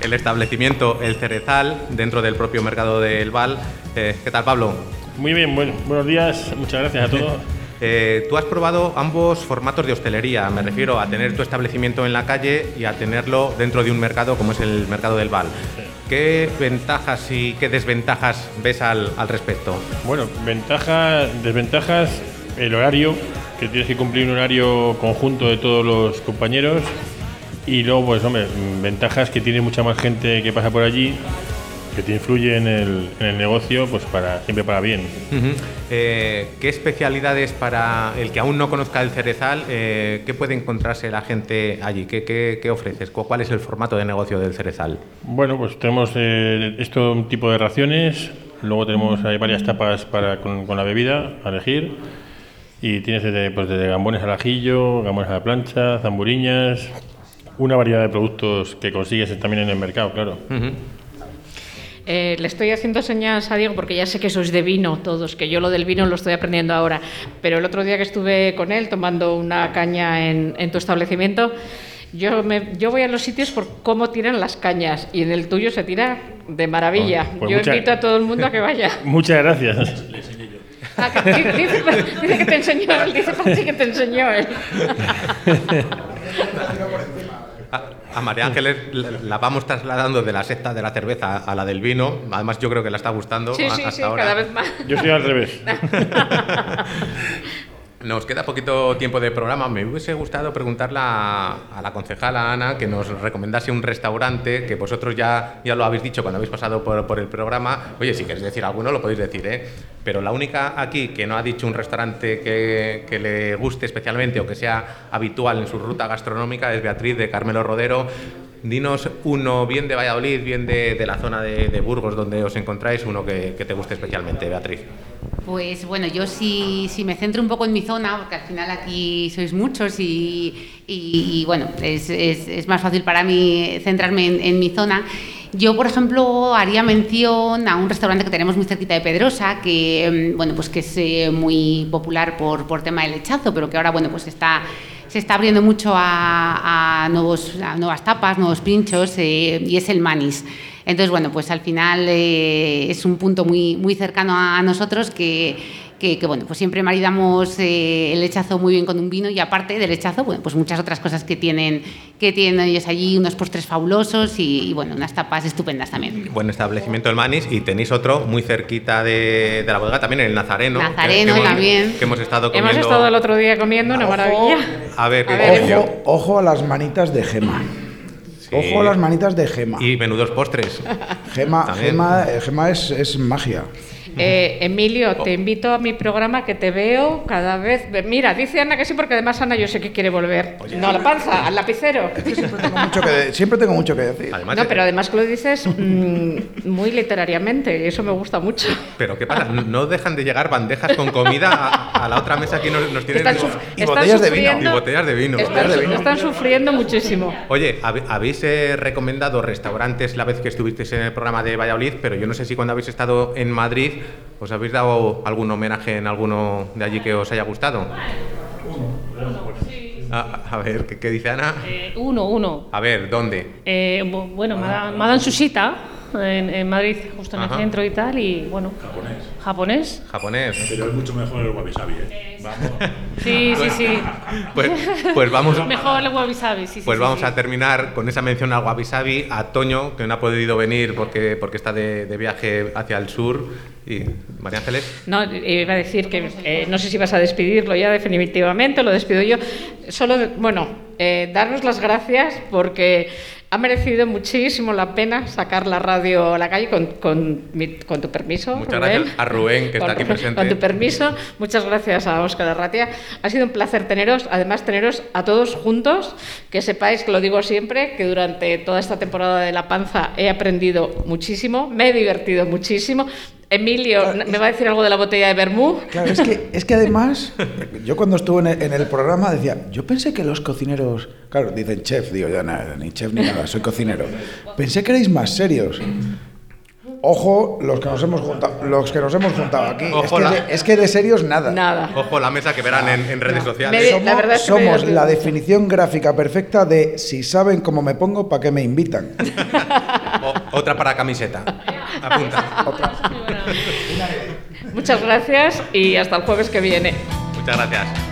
El establecimiento El Cerezal, dentro del propio Mercado del Val. Eh, ¿Qué tal, Pablo? Muy bien, bueno, buenos días, muchas gracias a todos. Eh, tú has probado ambos formatos de hostelería, me refiero a tener tu establecimiento en la calle y a tenerlo dentro de un mercado como es el mercado del Val. ¿Qué ventajas y qué desventajas ves al, al respecto? Bueno, ventajas, desventajas, el horario, que tienes que cumplir un horario conjunto de todos los compañeros. Y luego, pues, hombre, ventajas que tiene mucha más gente que pasa por allí, que te influye en el, en el negocio, pues para siempre para bien. Ujú. Eh, ¿Qué especialidades para el que aún no conozca el Cerezal, eh, qué puede encontrarse la gente allí? ¿Qué, qué- qué ofreces? ¿Cu- ¿Cuál es el formato de negocio del Cerezal? Bueno, pues tenemos eh, esto un tipo de raciones, luego tenemos hay varias tapas para, con, con la bebida a elegir y tienes desde, pues, desde gambones al ajillo, gambones a la plancha, zamburiñas, una variedad de productos que consigues también en el mercado, claro. Eh, le estoy haciendo señas a Diego porque ya sé que sois de vino todos, que yo lo del vino lo estoy aprendiendo ahora. Pero el otro día que estuve con él tomando una caña en, en tu establecimiento, yo, me, yo voy a los sitios por cómo tiran las cañas y en el tuyo se tira de maravilla. Oh, pues yo mucha- invito a todo el mundo a que <laughs> vaya. Muchas gracias. Ah, que- dice, dice que te enseñó él, dice Pachi que te enseñó él. <laughs> A, María Ángeles la, vamos trasladando de la secta de la cerveza a la del vino. Además, yo creo que la está gustando Sí, a- sí, hasta sí, ahora. cada vez más. Yo estoy al revés. <laughs> Nos queda poquito tiempo de programa. Me hubiese gustado preguntarle a, la concejala Ana que nos recomendase un restaurante que vosotros ya, ya lo habéis dicho cuando habéis pasado por, por el programa. Oye, si queréis decir alguno, lo podéis decir, ¿eh? Pero la única aquí que no ha dicho un restaurante que, que le guste especialmente o que sea habitual en su ruta gastronómica es Beatriz de Carmelo Rodero. Dinos uno bien de Valladolid, bien de, de la zona de, Burgos donde os encontráis, uno que, te guste especialmente, Beatriz. Pues bueno, yo si, si me centro un poco en mi zona, porque al final aquí sois muchos y, y- bueno, es, es- es más fácil para mí centrarme en, en mi zona. Yo, por ejemplo, haría mención a un restaurante que tenemos muy cerquita de Pedrosa, que, mm, bueno, pues que es eh, muy popular por, por tema del lechazo, pero que ahora bueno, pues está, se está abriendo mucho a, nuevos, nuevas tapas, nuevos pinchos, eh, y es el Manis. Entonces, bueno, pues al final eh, es un punto muy, muy cercano a nosotros que, que, que, bueno, pues siempre maridamos eh, el lechazo muy bien con un vino y aparte del lechazo, bueno, pues muchas otras cosas que tienen, que tienen ellos allí, unos postres fabulosos y, y, bueno, unas tapas estupendas también. Buen establecimiento el Manis y tenéis otro muy cerquita de, de la bodega también, el Nazareno. Nazareno también. Que hemos estado comiendo. Hemos estado el otro día comiendo una maravilla. A ver, ¿qué ver, precio? Ojo, ojo a las manitas de Gema. Ojo a las manitas de Gema. Y menudos postres. Gema. Gema, eh, Gema es, es magia. Eh, Emilio, te invito a mi programa que te veo cada vez. Mira, dice Ana que sí, porque además Ana yo sé que quiere volver. no a la panza, al lapicero. Mucho que de- siempre tengo mucho que decir. No, pero además que lo dices mm, muy literariamente y eso me gusta mucho. Pero ¿qué pasa? No- dejan de llegar bandejas con comida a, a la otra mesa que nos, nos tienen Están suf- están sufriendo- Y botellas de vino. Están, están sufriendo muchísimo. Oye, hab- habéis eh, recomendado restaurantes la vez que estuvisteis en el programa de Valladolid, pero yo no sé si cuando habéis estado en Madrid os habéis dado algún homenaje en alguno de allí que os haya gustado. A, a ver, ¿qué, qué dice Ana? Eh, uno, uno. A ver, ¿dónde? Eh, bu- bueno, me ha, dado en su cita en, en Madrid, justo en Ajá. el centro y tal, y bueno. Japonés. Japonés. Pero es mucho mejor el wabi sabi, ¿eh? Vamos. <laughs> Sí, sí, sí. Pues, pues vamos, <laughs> Mejor el wabi sabi, sí, sí. pues sí, vamos sí. a terminar con esa mención al Wabi Sabi, a Toño, que no ha podido venir porque, porque está de, de viaje hacia el sur. Y María Ángeles. No, iba a decir que eh, no sé si vas a despedirlo ya definitivamente, lo despido yo. Solo, bueno, eh, daros las gracias porque ha merecido muchísimo la pena sacar la radio a la calle con, con, con tu permiso. Muchas Rubén. gracias a Rubén, que está Con- aquí presente. Con tu permiso, muchas gracias a Óscar Arratia. Ha sido un placer teneros, además teneros a todos juntos, que sepáis que lo digo siempre, que durante toda esta temporada de La Panza he aprendido muchísimo, me he divertido muchísimo. Emilio, ¿me va a decir algo de la botella de Bermú? Claro, es que, es que además, <laughs> yo cuando estuve en el, en el programa decía, yo pensé que los cocineros, claro, dicen chef, digo yo, nada, ni chef ni nada, soy cocinero. Pensé que erais más serios. Ojo, los que nos hemos juntado, los que nos hemos juntado aquí. es, que la- de, es que de serios nada. Nada. Ojo la mesa que verán en, en redes sociales. Me- Somos, la verdad es que me he somos divertido la mucho. definición gráfica perfecta de si saben cómo me pongo, ¿para qué me invitan? <laughs> O- otra para camiseta. Apunta. Muchas gracias y hasta el jueves que viene. Muchas gracias.